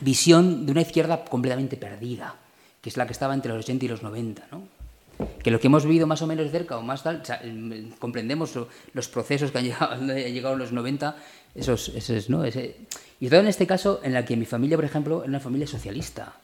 visión de una izquierda completamente perdida, que es la que estaba entre los 80 y los 90, ¿no? que lo que hemos vivido más o menos cerca o más tal, comprendemos los procesos que han llegado, han llegado los 90, esos, esos ¿no? Ese, y todo en este caso en la que mi familia, por ejemplo, era una familia socialista.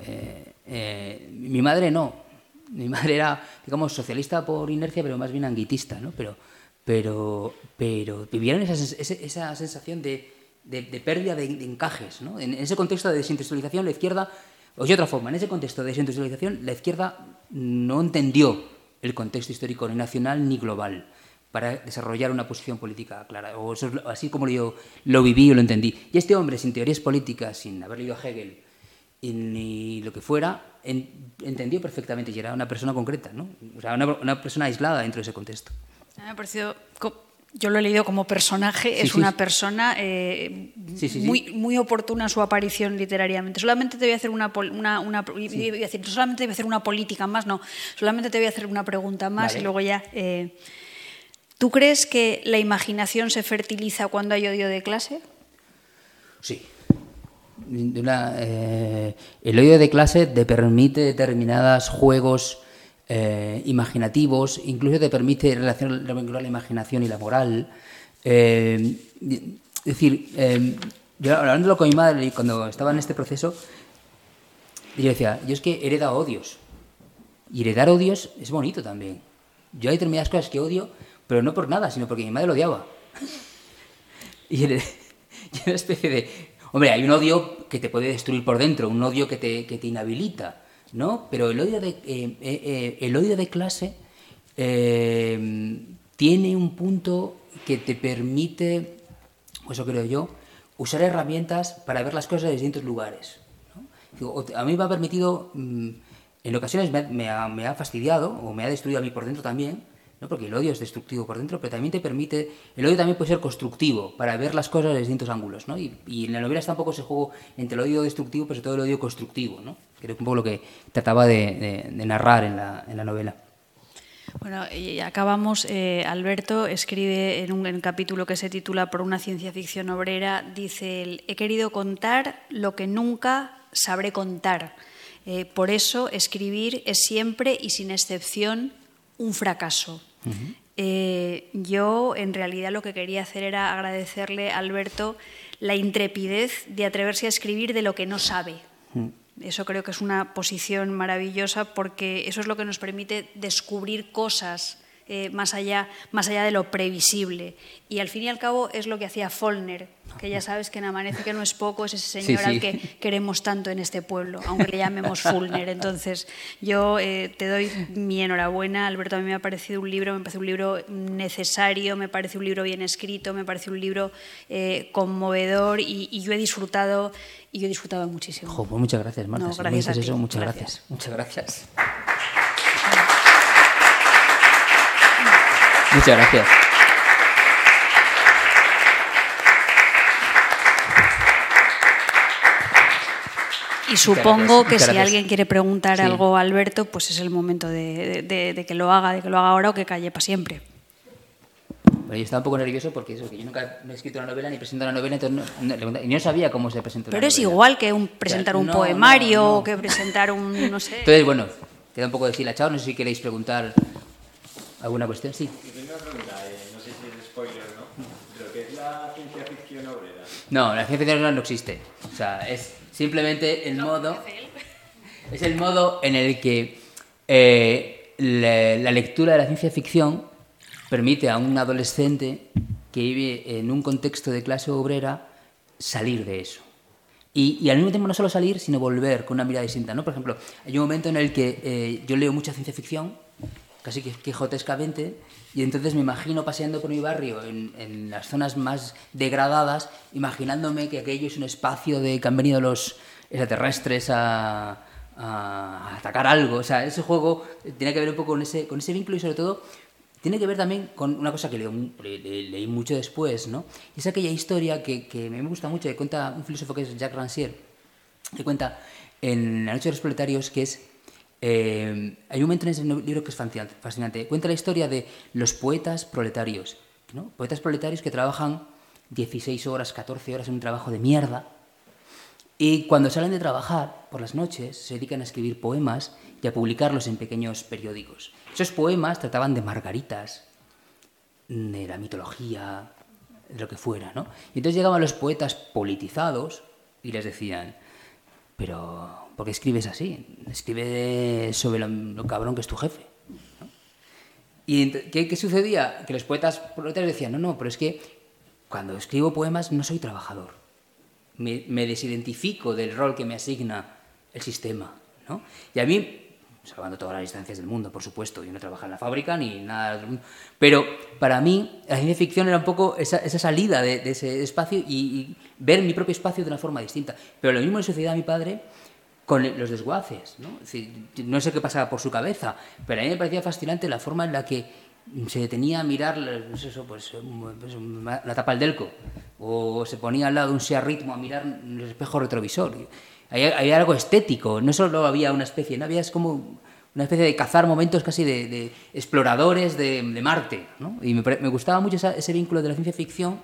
Eh, eh, mi madre no. Mi madre era, digamos, socialista por inercia, pero más bien anguitista, ¿no? Pero, pero, pero vivieron esa, esa sensación de, de, pérdida de, encajes, ¿no? En ese contexto de desindustrialización, la izquierda o de otra forma, en ese contexto de desindustrialización, la izquierda no entendió el contexto histórico ni nacional ni global para desarrollar una posición política clara. O así como yo lo viví y lo entendí. Y este hombre, sin teorías políticas, sin haber leído a Hegel ni lo que fuera, entendió perfectamente y era una persona concreta, ¿no? o sea, una, persona aislada dentro de ese contexto. Me ha parecido yo lo he leído como personaje, es una persona eh, muy, muy oportuna su aparición literariamente. Solamente te voy a hacer una, una, decir, solamente te voy a hacer una política más, no, solamente te voy a hacer una pregunta más y luego ya. Eh, ¿Tú crees que la imaginación se fertiliza cuando hay odio de clase? Sí. Eh, el odio de clase te permite determinados juegos eh, imaginativos, incluso te permite relacionar la imaginación y la moral. Eh, es decir, yo hablándolo con mi madre cuando estaba en este proceso, yo decía, yo es que he heredado odios. Y heredar odios es bonito también. Yo hay determinadas cosas que odio, pero no por nada, sino porque mi madre lo odiaba. y heredé, una especie de... Hombre, hay un odio que te puede destruir por dentro, un odio que te, que te inhabilita ¿no? Pero el odio de, eh, eh, eh, el odio de clase tiene un punto que te permite, eso creo yo, usar herramientas para ver las cosas de distintos lugares. A mí me ha permitido, mm, en ocasiones me, ha, me ha fastidiado o me ha destruido a mí por dentro también, ¿no? porque el odio es destructivo por dentro, pero también te permite, el odio también puede ser constructivo para ver las cosas de distintos ángulos, ¿no? y, en la novela está un poco ese juego entre el odio destructivo, pero sobre todo el odio constructivo, ¿no? creo que un poco lo que trataba de, narrar en la, en la, novela. Bueno, y acabamos, eh, Alberto escribe en un, capítulo que se titula Por una ciencia ficción obrera, dice, he querido contar lo que nunca sabré contar. Eh, por eso escribir es siempre y sin excepción un fracaso. Eh, yo en realidad lo que quería hacer era agradecerle a Alberto la intrepidez de atreverse a escribir de lo que no sabe. Eso creo que es una posición maravillosa porque eso es lo que nos permite descubrir cosas eh, más, allá, más allá de lo previsible. Y al fin y al cabo es lo que hacía Follner, que ya sabes que en Amanece que no es poco, es ese señor al que queremos tanto en este pueblo, aunque le llamemos Follner. Entonces, yo eh, te doy mi enhorabuena, Alberto, a mí me ha parecido un libro, me parece un libro necesario, me parece un libro bien escrito, me parece un libro eh, conmovedor y, yo he disfrutado y yo he disfrutado muchísimo. Pues muchas gracias, Marta. gracias Eso, muchas gracias. Muchas gracias. Muchas gracias. Y supongo que si alguien quiere preguntar algo a Alberto, pues es el momento de, que lo haga, de que lo haga ahora o que calle para siempre. Bueno, yo estaba un poco nervioso porque eso, que yo nunca he escrito una novela ni presento una novela, entonces no, y no sabía cómo se presenta Pero es igual que un, presentar un poemario o que presentar un, no sé... Entonces, bueno, queda un poco deshilachado, no sé si queréis preguntar alguna cuestión, sí. Una pregunta, eh, no sé si es spoiler, ¿no? Pero ¿qué es la ciencia ficción obrera? No, la ciencia ficción obrera no existe. O sea, es simplemente el modo... Es el modo en el que eh, la lectura de la ciencia ficción permite a un adolescente que vive en un contexto de clase obrera salir de eso. Y, al mismo tiempo no solo salir, sino volver con una mirada distinta. ¿no? Por ejemplo, hay un momento en el que eh, yo leo mucha ciencia ficción, casi quijotescamente, y entonces me imagino paseando por mi barrio en, las zonas más degradadas, imaginándome que aquello es un espacio de que han venido los extraterrestres a, a atacar algo. O sea, ese juego tiene que ver un poco con ese, con ese vínculo y sobre todo tiene que ver también con una cosa que leí, mucho después, ¿no? Es aquella historia que, que me gusta mucho, que cuenta un filósofo que es Jacques Rancière, que cuenta en La noche de los proletarios, que es... Eh, hay un momento en ese libro que es fascinante. Cuenta la historia de los poetas proletarios, ¿no? Poetas proletarios que trabajan 16 horas, 14 horas en un trabajo de mierda, y cuando salen de trabajar por las noches se dedican a escribir poemas y a publicarlos en pequeños periódicos. Esos poemas trataban de margaritas, de la mitología, de lo que fuera, ¿no? Y entonces llegaban los poetas politizados y les decían, pero ¿por qué escribes así? Escribe sobre lo, cabrón que es tu jefe. ¿Y ¿qué, sucedía? Que los poetas proletarios decían, no, no, pero es que cuando escribo poemas no soy trabajador. Me, me desidentifico del rol que me asigna el sistema. ¿no? Y a mí salvando todas las distancias del mundo, por supuesto. Yo no trabajaba en la fábrica ni nada. Pero para mí, la ciencia ficción era un poco esa, salida de, ese espacio y, ver mi propio espacio de una forma distinta. Pero lo mismo le sucedía a mi padre con los desguaces. ¿no? sé qué pasaba por su cabeza, pero a mí me parecía fascinante la forma en la que se detenía a mirar eso, pues, pues, la tapa del delco o se ponía al lado de un Seat Ritmo a mirar el espejo retrovisor había, algo estético, no solo había una especie, ¿no? había como una especie de cazar momentos casi de, exploradores de, Marte. ¿no? Y me, gustaba mucho ese vínculo de la ciencia ficción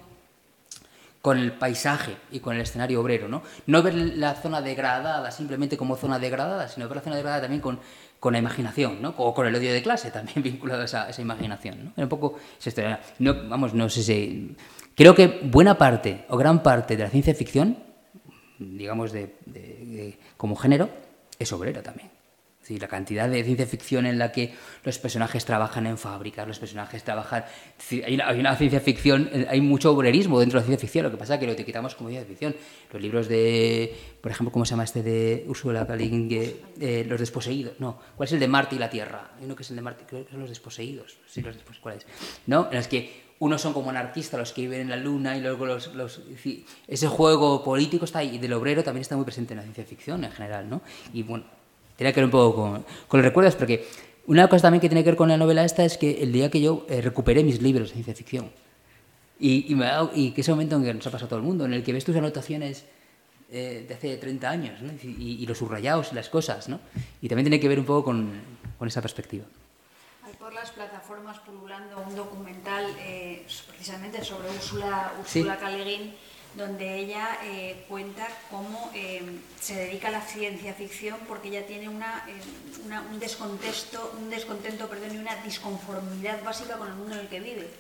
con el paisaje y con el escenario obrero. No, no ver la zona degradada simplemente como zona degradada, sino ver la zona degradada también con, con la imaginación, ¿no? o con el odio de clase también vinculado a esa, esa imaginación. ¿no? Era un poco No, vamos, no sé si... Creo que buena parte o gran parte de la ciencia ficción digamos, de, como género, es obrero también. Sí, la cantidad de ciencia ficción en la que los personajes trabajan en fábricas, los personajes trabajan... Hay una, ciencia ficción, hay mucho obrerismo dentro de la ciencia ficción, lo que pasa es que lo etiquetamos como ciencia ficción. Los libros de, por ejemplo, ¿cómo se llama este de Ursula K. Eh, los desposeídos, no, ¿cuál es el de Marte y la Tierra? Hay uno que es el de Marte, creo que son los desposeídos, sí, los desposeídos, ¿cuál es? ¿No? En las que unos son como anarquistas, los que viven en la luna, y luego los, ese juego político está ahí, y del obrero también está muy presente en la ciencia ficción en general, ¿no? Y bueno, tiene que ver un poco con, con los recuerdos, porque una cosa también que tiene que ver con la novela esta es que el día que yo eh, recuperé mis libros de ciencia ficción, y, y, me y, que ese momento en que nos ha pasado a todo el mundo, en el que ves tus anotaciones eh, de hace 30 años, ¿no? y, y, los subrayados y las cosas, ¿no? Y también tiene que ver un poco con, con esa perspectiva las plataformas pululando un documental eh, precisamente sobre Úrsula, Úrsula donde ella eh, cuenta cómo eh, se dedica a la ciencia ficción porque ella tiene una, un descontento, un descontento perdón, y una disconformidad básica con el mundo en el que vive.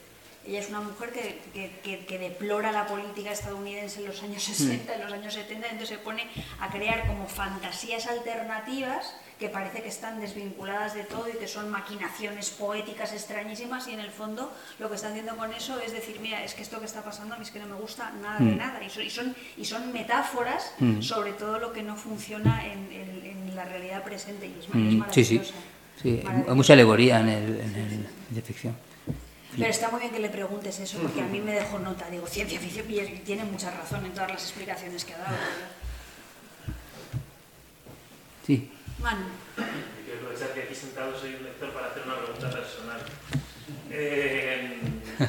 Ella es una mujer que, que, deplora la política estadounidense en los años 60, mm. en los años 70, entonces se pone a crear como fantasías alternativas que parece que están desvinculadas de todo y que son maquinaciones poéticas extrañísimas y en el fondo lo que está haciendo con eso es decir, mira, es que esto que está pasando a mí es que no me gusta nada de mm. nada y son, y son, y son metáforas mm. sobre todo lo que no funciona en, en, la realidad presente y es, mm. Sí, sí. sí. hay mucha alegoría en el, en el de ficción. Pero está muy bien que le preguntes eso, porque a mí me dejó nota. Digo, ciencia ficción, y tiene mucha razón en todas las explicaciones que ha dado. Sí. Manu. quiero aprovechar que aquí sentado soy un lector para hacer una pregunta personal. Eh,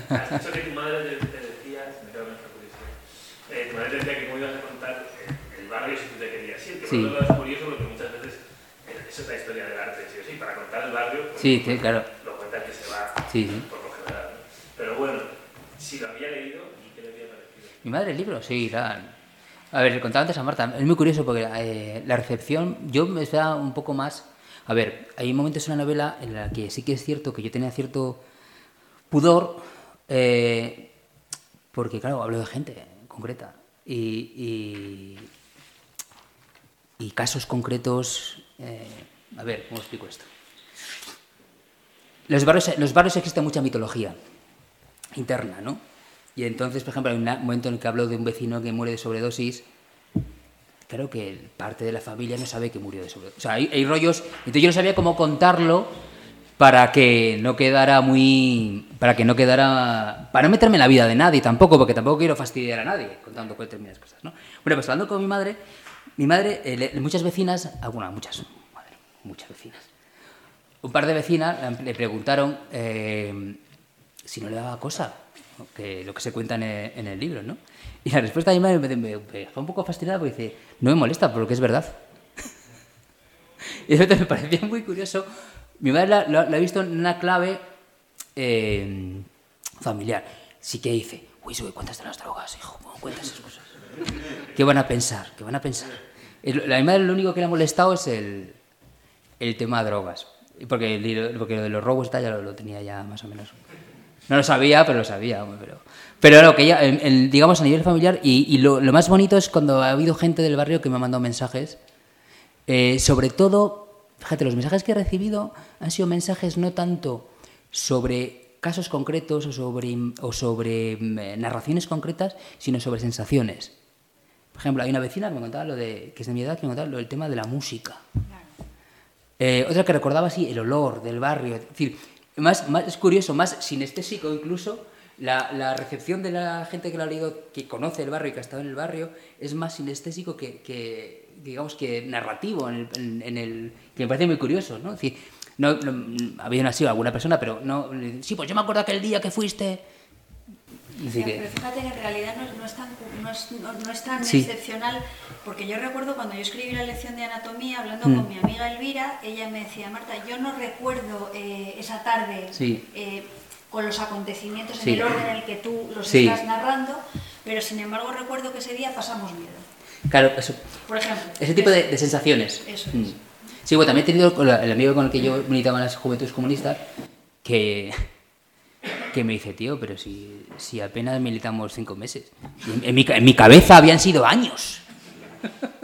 has dicho que tu madre te decía, me quedo con esta curiosidad, eh, tu madre te decía que cómo ibas a contar el barrio si tú te querías ir, que Sí. por otro lado es curioso porque muchas veces eh, esa es la historia del arte, sí o sí, para contar el barrio, pues, Sí, sí, claro. lo cuenta el que se va Sí, sí. por lo general. ¿no? Pero bueno, si lo había leído y qué le había parecido. ¿Mi madre el libro? Sí, la... A ver, le contaba antes a Marta, es muy curioso porque eh, la recepción, yo me esperaba un poco más... A ver, hay momentos en la novela en la que sí que es cierto que yo tenía cierto pudor, eh, porque claro, hablo de gente concreta y, y, casos concretos... eh, a ver, ¿cómo explico esto? Los barrios, los barrios existe mucha mitología interna, ¿no? Y entonces, por ejemplo, hay un momento en el que hablo de un vecino que muere de sobredosis. Creo que parte de la familia no sabe que murió de sobredosis. O sea, hay, hay rollos. Entonces yo no sabía cómo contarlo para que no quedara muy. Para que no quedara. Para no meterme en la vida de nadie tampoco, porque tampoco quiero fastidiar a nadie contando determinadas cosas, ¿no? Bueno, pues hablando con mi madre, mi madre, eh, muchas vecinas, algunas, muchas, madre, muchas vecinas. Un par de vecinas le- preguntaron eh, si no le daba cosa. Que lo que se cuenta en el, libro, ¿no? Y la respuesta de mi madre me, dejó un poco fastidiada porque dice, no me molesta porque es verdad. y eso me parecía muy curioso. Mi madre la, la- la ha visto en una clave eh, familiar. Sí que dice, uy, sube cuentas de las drogas, hijo, ¿cómo cuentas esas cosas? ¿Qué van a pensar? ¿Qué van a pensar? La mi madre lo único que le ha molestado es el, el tema drogas. Y Porque, porque lo de los robos tal ya lo, lo tenía ya más o menos. No lo sabía, pero lo sabía. Pero, pero lo que ya, digamos, a nivel familiar, y, y lo, lo más bonito es cuando ha habido gente del barrio que me ha mandado mensajes. eh, sobre todo, fíjate, los mensajes que he recibido han sido mensajes no tanto sobre casos concretos o sobre, o sobre mm, eh, narraciones concretas, sino sobre sensaciones. Por ejemplo, hay una vecina que me contaba lo de, que es de mi edad, que me contaba lo del tema de la música. Eh, otra que recordaba así el olor del barrio. Es decir, más, más es curioso, más sinestésico incluso, la, la recepción de la gente que lo ha leído, que conoce el barrio y que ha estado en el barrio, es más sinestésico que, que, digamos, que narrativo, en el, en- en el- que me parece muy curioso, ¿no? Es decir, no, no- había sido alguna persona, pero no... Sí, pues yo me acuerdo aquel día que fuiste... Que- pero fíjate que en realidad no, es- no es tan, no es, no- es tan Sí. excepcional, porque yo recuerdo cuando yo escribí la lección de anatomía, hablando Mm. con mi amiga Elvira, ella me decía, Marta, yo no recuerdo eh, esa tarde Sí. eh, con los acontecimientos Sí. en el orden en el que tú los estás narrando, pero sin embargo recuerdo que ese día pasamos miedo. Claro, eso, Por ejemplo. Ese tipo es- de, de sensaciones. Eso Mm. es. Sí, bueno, también he tenido el amigo con el que yo militaba en las juventudes comunistas que, que me dice, tío, pero si, si apenas militamos cinco meses. En, en mi, en mi cabeza habían sido años.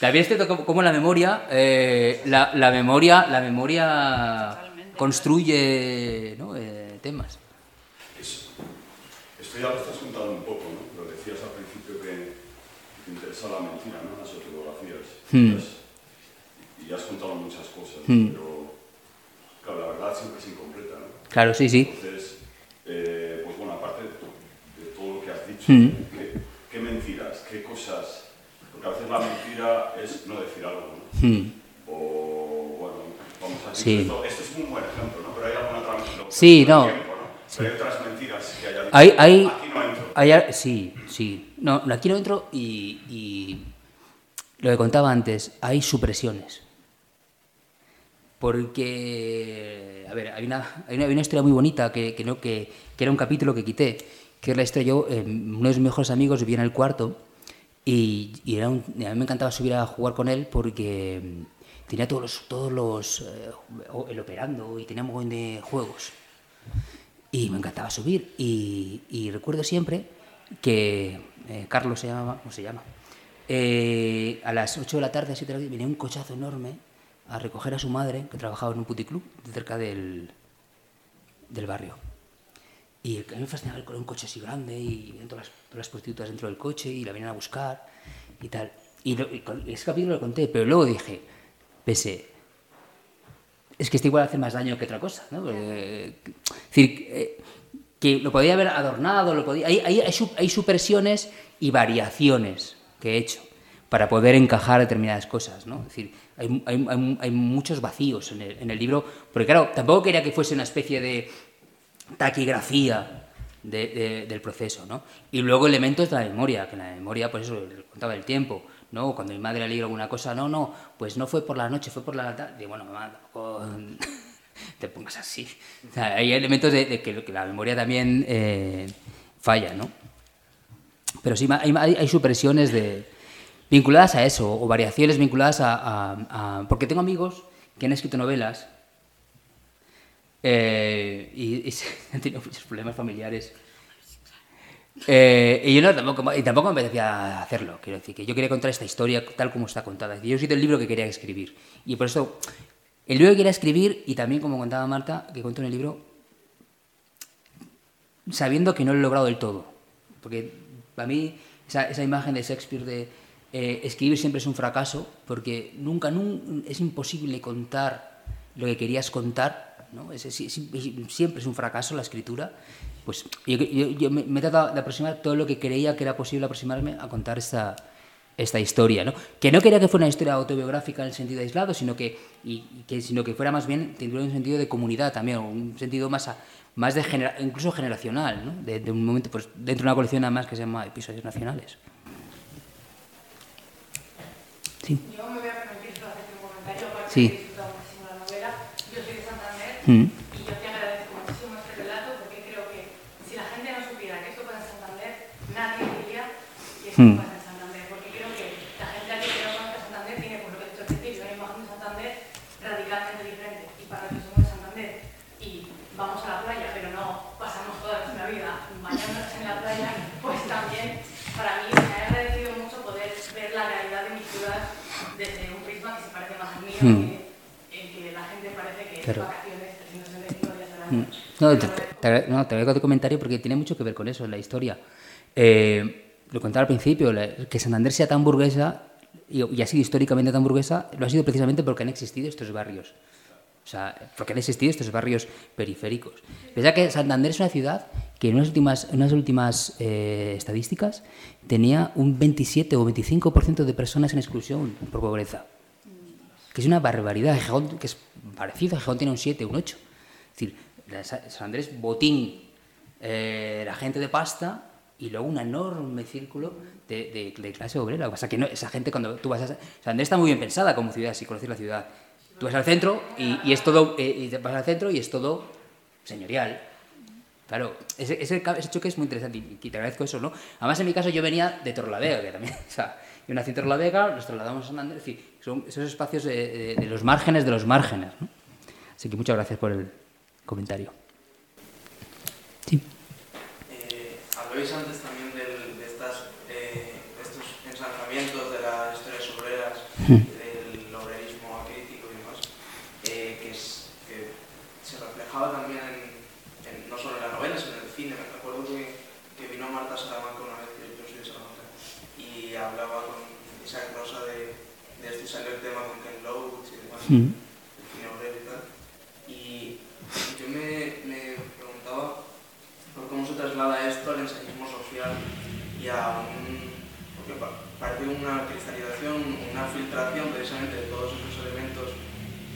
También es cierto como, como la memoria, eh, la, la memoria, la memoria construye ¿no? eh, temas. Esto ya lo estás contando un poco, ¿no? Lo decías al principio que te interesa la mentira, ¿no? Las autobiografías. Hmm. Y has contado muchas cosas, Hmm. pero claro, la verdad siempre es incompleta. Claro, sí, sí. Entonces, eh, pues bueno, aparte de, to- de todo lo que has dicho, Hmm. ¿qué, qué mentiras, qué cosas? Porque a veces la mentira es no decir algo, ¿no? Mm. O, bueno, vamos a Sí. decir, esto, esto es un buen ejemplo, ¿no? Pero hay alguna otra mentira. Sí, no. Pero hay otras mentiras que dicho. Hay, hay, Aquí no entro. hay sí, sí. No, no, aquí no entro y, y lo que contaba antes, hay supresiones. Porque, a ver, hay una, hay una, hay una historia muy bonita que, que, que, que era un capítulo que quité, que es la historia, yo, eh, uno de mis mejores amigos vivía en el cuarto y, y era un- a mí me encantaba subir a jugar con él porque mm, tenía todos los, todos los eh, el operando y tenía un montón de juegos. Y me encantaba subir. Y, y recuerdo siempre que eh, Carlos se llamaba, ¿cómo se llama? Eh, a las 8 de la tarde, 7 de la tarde, venía un cochazo enorme a recoger a su madre, que trabajaba en un puticlub cerca del, del barrio. Y a mí me fascinaba el- un coche así grande y todas las, todas las prostitutas dentro del coche y la venían a buscar y tal. Y, lo- y con- ese capítulo lo conté, pero luego dije, pese, es que este igual hace más daño que otra cosa, ¿no? Porque, es decir, eh, que lo podía haber adornado, lo podía, hay, hay, hay, hay supresiones y variaciones que he hecho para poder encajar determinadas cosas, ¿no? Es decir, hay, hay- hay- hay muchos vacíos en el, en el libro, porque claro, tampoco quería que fuese una especie de taquigrafía de- de- del proceso, ¿no? Y luego elementos de la memoria, que en la memoria, pues eso, contaba el tiempo, ¿no? Cuando mi madre le alguna cosa, no, no, pues no fue por la noche, fue por la tarde. Digo, bueno, mamá, tampoco te pongas así. O sea, hay elementos de, de que, que la memoria también eh, falla, ¿no? Pero sí, hay, hay supresiones de, vinculadas a eso, o variaciones vinculadas a, a- a- Porque tengo amigos que han escrito novelas eh, y, y han tenido muchos problemas familiares. Eh, y yo no, tampoco, y tampoco me apetecía hacerlo. Quiero decir, que yo quería contar esta historia tal como está contada. Yo he escrito el libro que quería escribir. Y por eso, el libro que quería escribir, y también como contaba Marta, que cuento en el libro, sabiendo que no lo he logrado del todo. Porque para mí esa, esa imagen de Shakespeare de eh, escribir siempre es un fracaso, porque nunca, nun- es imposible contar lo que querías contar, ¿no? Es- es- es- siempre es un fracaso la escritura. Pues yo, yo- yo me, me he tratado de aproximar todo lo que creía que era posible aproximarme a contar esta, esta historia, ¿no? Que no quería que fuera una historia autobiográfica en el sentido aislado, sino que, y, que, sino que fuera más bien, tendría un sentido de comunidad también, un sentido más, a- más de genera- incluso generacional, ¿no? De, de un momento, pues dentro de una colección además que se llama Episodios Nacionales. Sí. Yo me voy a permitir solo hacerte un comentario, aparte Sí. he disfrutado muchísimo la novela. Yo soy de Santander Mm. y yo te agradezco muchísimo este relato porque creo que si la gente no supiera que esto pasa en Santander, nadie diría que esto Mm. pasa en Santander. Porque creo que la gente aquí que no conozca Santander tiene, por lo que he dicho al principio, una imagen de Santander radicalmente diferente. Y para los que somos de Santander y vamos a la playa, pero no pasamos toda nuestra vida bañándonos en la playa, pues también para mí me ha agradecido mucho poder ver la realidad de mi ciudad desde un prisma que se parece más al mío, Mm. en que la gente parece que Claro. es vacaciones 365 días al año. No, Te te, no, te agradezco tu comentario porque tiene mucho que ver con eso en la historia. Eh, lo contaba al principio, que Santander sea tan burguesa y, y ha sido históricamente tan burguesa, lo ha sido precisamente porque han existido estos barrios. O sea, porque han existido estos barrios periféricos. Pensad que Santander es una ciudad que en unas últimas, en unas últimas eh, estadísticas tenía un 27 o 25% de personas en exclusión por pobreza que es una barbaridad. Gijón, que es parecido, Gijón tiene un 7, un 8. Es decir, San Andrés, botín, eh, la gente de pasta y luego un enorme círculo de, de- de clase obrera. Que pasa que no, esa gente cuando tú vas a... San Andrés está muy bien pensada como ciudad, si conoces la ciudad. Tú vas al centro y, y es todo... eh, y vas al centro y es todo señorial. Claro, ese, ese, ese choque es muy interesante y, y te agradezco eso, ¿no? Además, en mi caso, yo venía de Torlavega, que también, o sea, yo nací en Torlavega, nos trasladamos a Santander, es decir, son esos espacios de, de- de los márgenes de los márgenes, ¿no? Así que muchas gracias por el comentario. Sí. Eh, hablabais antes también del- de, estas, eh, de estos ensanchamientos de las historias obreras, del obrerismo acrítico y demás, eh, que, es- que se reflejaba también en, en- no solo en las novelas, sino en el cine. Me acuerdo que, que vino Marta Salamanca una vez, que yo soy de Salamanca, y hablaba con Isaac Rosa de, de esto y salió el tema con Ken Loach y demás Mm. y yo me, me preguntaba por cómo se traslada esto al ensayismo social y a un... porque pa- parece una cristalización, una filtración precisamente de todos esos elementos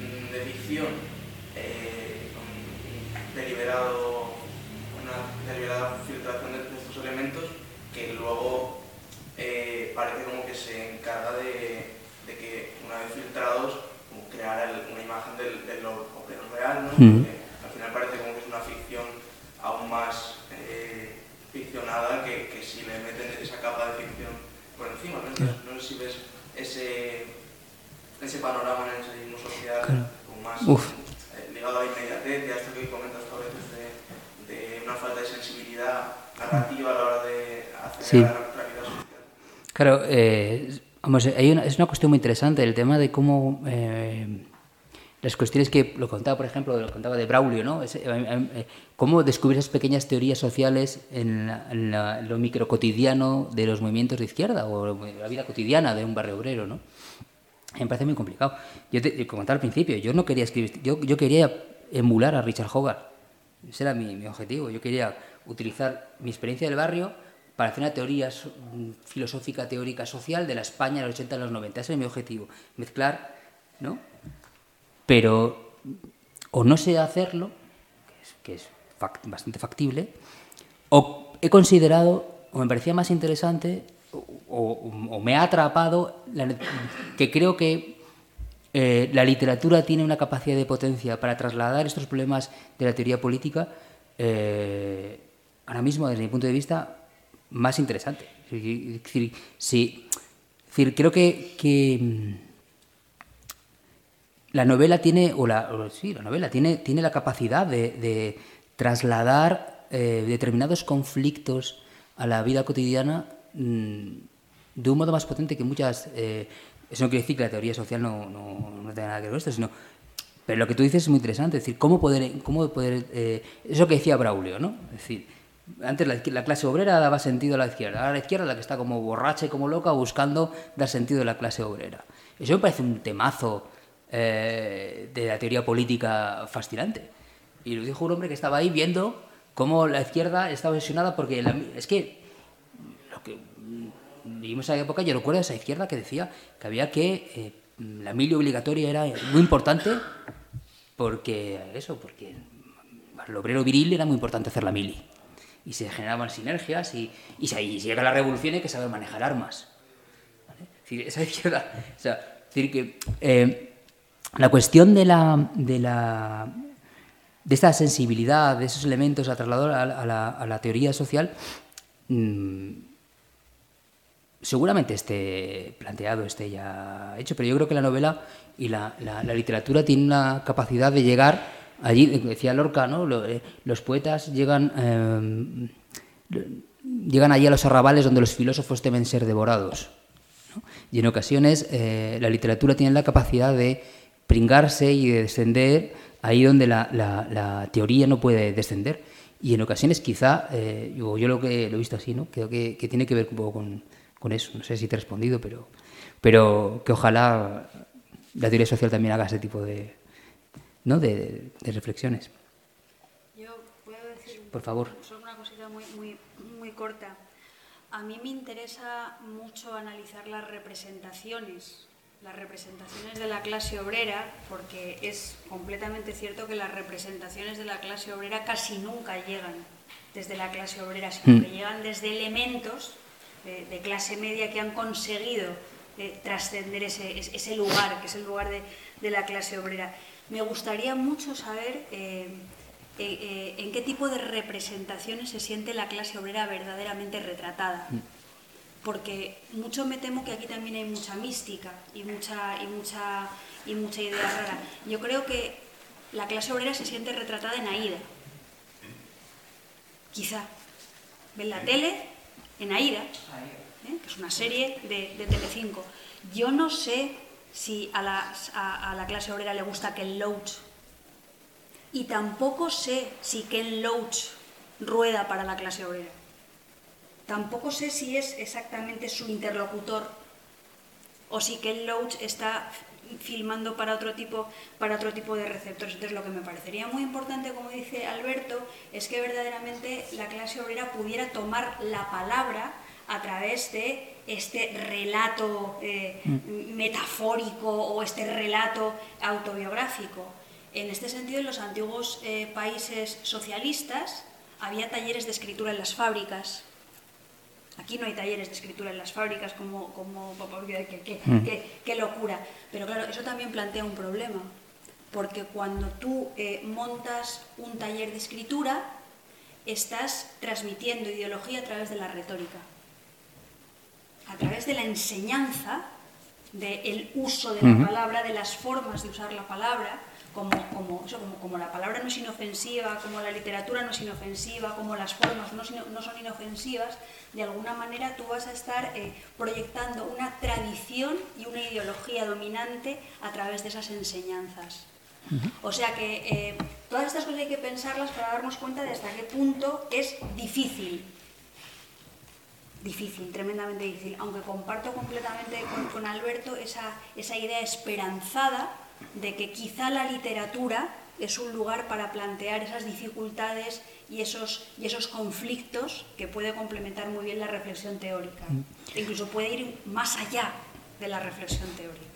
mm, de ficción eh, deliberado, una deliberada filtración de, de estos elementos que luego eh, parece como que se encarga de, de que una vez filtrados como crear el- una imagen del, del obrero real, ¿no? Mm. Porque al final parece como que es una ficción aún más eh, ficcionada que, que si le meten esa capa de ficción por encima. ¿no? Entonces, no sé si ves ese, ese panorama en el ensayismo social Claro. como más eh, ligado a la inmediatez a esto que comentas a veces de, de una falta de sensibilidad narrativa a la hora de hacer Sí. la realidad social. Claro, eh, vamos, hay una- es una cuestión muy interesante el tema de cómo eh, las cuestiones que lo contaba, por ejemplo, lo contaba de Braulio, ¿no? Ese, eh, eh, cómo descubrir esas pequeñas teorías sociales en, la- en la- en lo microcotidiano de los movimientos de izquierda o la vida cotidiana de un barrio obrero, ¿no? Me parece muy complicado. Yo te, como comentaba al principio, yo no quería escribir, yo, yo quería emular a Richard Hogarth. Ese era mi, mi objetivo. Yo quería utilizar mi experiencia del barrio para hacer una teoría mm, filosófica, teórica, social de la España de los 80 y los 90. Ese era mi objetivo. Mezclar, ¿no? Pero o no sé hacerlo, que es, que es fac- bastante factible, o he considerado, o me parecía más interesante, o, me ha atrapado, que creo que eh, la literatura tiene una capacidad de potencia para trasladar estos problemas de la teoría política, eh, ahora mismo, desde mi punto de vista, más interesante. Es decir, sí, creo que, mm, la novela tiene, o la, sí, la novela tiene, tiene la capacidad de, trasladar eh, determinados conflictos a la vida cotidiana mm, de un modo más potente que muchas... Eh, eso no quiere decir que la teoría social no, no, tenga nada que ver con esto, sino... Pero lo que tú dices es muy interesante, es decir, cómo poder... Cómo poder eh, eso que decía Braulio, ¿no? Es decir, antes la, clase obrera daba sentido a la izquierda, ahora la izquierda es la que está como borracha y como loca buscando dar sentido a la clase obrera. Eso me parece un temazo eh, de la teoría política fascinante. Y lo dijo un hombre que estaba ahí viendo cómo la izquierda estaba obsesionada porque es que lo que vivimos esa época, yo recuerdo esa izquierda que decía que había que eh, la mili obligatoria era muy importante porque eso, porque para el obrero viril era muy importante hacer la mili y se generaban sinergias y, y, si llega la revolución hay que saber manejar armas. Es decir, esa izquierda, decir que eh, la cuestión de la, de la de esta sensibilidad, de esos elementos a trasladar a, la, a la, teoría social, mmm, seguramente esté planteado, esté ya hecho, pero yo creo que la novela y la, la, la literatura tienen una capacidad de llegar allí, decía Lorca, ¿no? Eh, los poetas llegan, eh, llegan allí a los arrabales donde los filósofos temen ser devorados. Y en ocasiones eh, la literatura tiene la capacidad de pringarse y de descender ahí donde la, teoría no puede descender. Y en ocasiones quizá, yo, lo que lo he visto así, ¿no? creo que, tiene que ver un poco con, con, eso. No sé si te he respondido, pero, pero que ojalá la teoría social también haga ese tipo de, ¿no? de, reflexiones. Yo puedo decir, por favor, solo una cosita muy, muy, muy corta. A mí me interesa mucho analizar las representaciones, las representaciones de la clase obrera, porque es completamente cierto que las representaciones de la clase obrera casi nunca llegan desde la clase obrera, sino mm. que llegan desde elementos de, clase media que han conseguido eh, trascender ese, ese, lugar, que es el lugar de, de la clase obrera. Me gustaría mucho saber eh, eh, eh, en qué tipo de representaciones se siente la clase obrera verdaderamente retratada. Mm. Porque mucho me temo que aquí también hay mucha mística y mucha, y mucha, y mucha idea rara. Yo creo que la clase obrera se siente retratada en Aida. Quizá. Ven la tele en Aida, que es una serie de, de Telecinco. Yo no sé si a la, clase obrera le gusta Ken Loach. Y tampoco sé si Ken Loach rueda para la clase obrera. Tampoco sé si es exactamente su interlocutor o si Ken Loach está filmando para otro tipo para otro tipo de receptores. Entonces lo que me parecería muy importante, como dice Alberto, es que verdaderamente la clase obrera pudiera tomar la palabra a través de este relato eh, mm. metafórico o este relato autobiográfico. En este sentido, en los antiguos eh, países socialistas había talleres de escritura en las fábricas. Aquí no hay talleres de escritura en las fábricas, como, como mm. qué, locura. Pero claro, eso también plantea un problema, porque cuando tú eh, montas un taller de escritura, estás transmitiendo ideología a través de la retórica a través de la enseñanza, del uso de la palabra, de las formas de usar la palabra, como, como, como, la palabra no es inofensiva, como la literatura no es inofensiva, como las formas no, no son inofensivas, de alguna manera tú vas a estar eh, proyectando una tradición y una ideología dominante a través de esas enseñanzas. O sea que eh, todas estas cosas hay que pensarlas para darnos cuenta de hasta qué punto es difícil difícil, tremendamente difícil, aunque comparto completamente con, Alberto esa, esa idea esperanzada de que quizá la literatura es un lugar para plantear esas dificultades y esos, y esos conflictos que puede complementar muy bien la reflexión teórica. E incluso puede ir más allá de la reflexión teórica.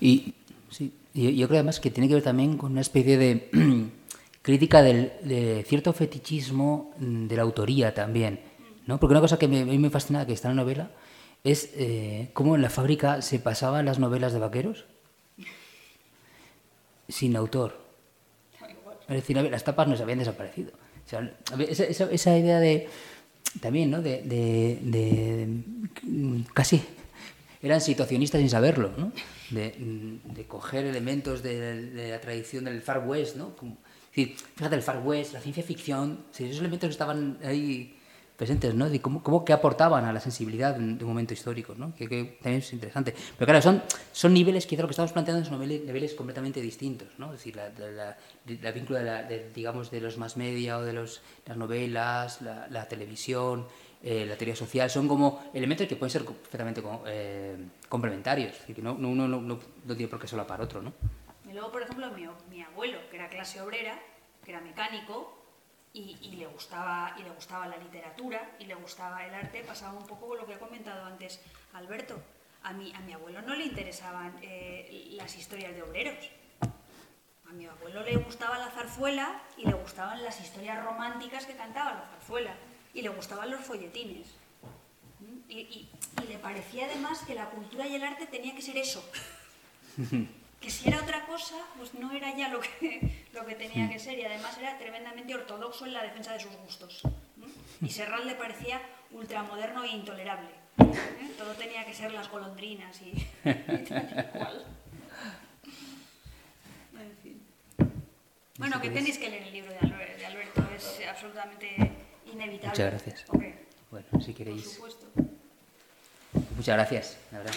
Y sí, yo creo además que tiene que ver también con una especie de crítica del, de cierto fetichismo de la autoría también ¿no? Porque una cosa que me, me fascina que está en la novela es eh, cómo en la fábrica se pasaban las novelas de vaqueros sin autor. Es decir, las tapas no se habían desaparecido. Esa, idea de también, ¿no? De, de, casi eran situacionistas sin saberlo, ¿no? De, de coger elementos de, la tradición del Far West, ¿no? Es decir, fíjate, el Far West, la ciencia ficción, esos elementos que estaban ahí presentes, ¿no? De cómo, cómo que aportaban a la sensibilidad de un, momento histórico, ¿no? Que, que, también es interesante. Pero claro, son, son niveles, quizá lo que estamos planteando son niveles, niveles completamente distintos, ¿no? Es decir, la, la, la vínculo de, la, de, digamos, de los más media o de los, las novelas, la, televisión, eh, la teoría social, son como elementos que pueden ser perfectamente eh, complementarios, es decir, que no, uno no, no, no tiene por qué solapar otro, ¿no? Y luego, por ejemplo, mi, mi abuelo, que era clase obrera, que era mecánico, y, le gustaba, y le gustaba la literatura y le gustaba el arte, pasaba un poco con lo que ha comentado antes Alberto. A mi, a mi abuelo no le interesaban eh, las historias de obreros. A mi abuelo le gustaba la zarzuela y le gustaban las historias románticas que cantaba la zarzuela y le gustaban los folletines. Y, y le parecía además que la cultura y el arte tenía que ser eso. que si era otra cosa, pues no era ya lo que, lo que tenía que ser y además era tremendamente ortodoxo en la defensa de sus gustos. Y Serral le parecía ultramoderno e intolerable. ¿eh? Todo tenía que ser las golondrinas y, y tal y cual. En fin. Bueno, que tenéis que leer el libro de Alberto, de Alberto es absolutamente inevitable. Muchas gracias. Okay. Bueno, si queréis. Por supuesto. Muchas gracias, la verdad.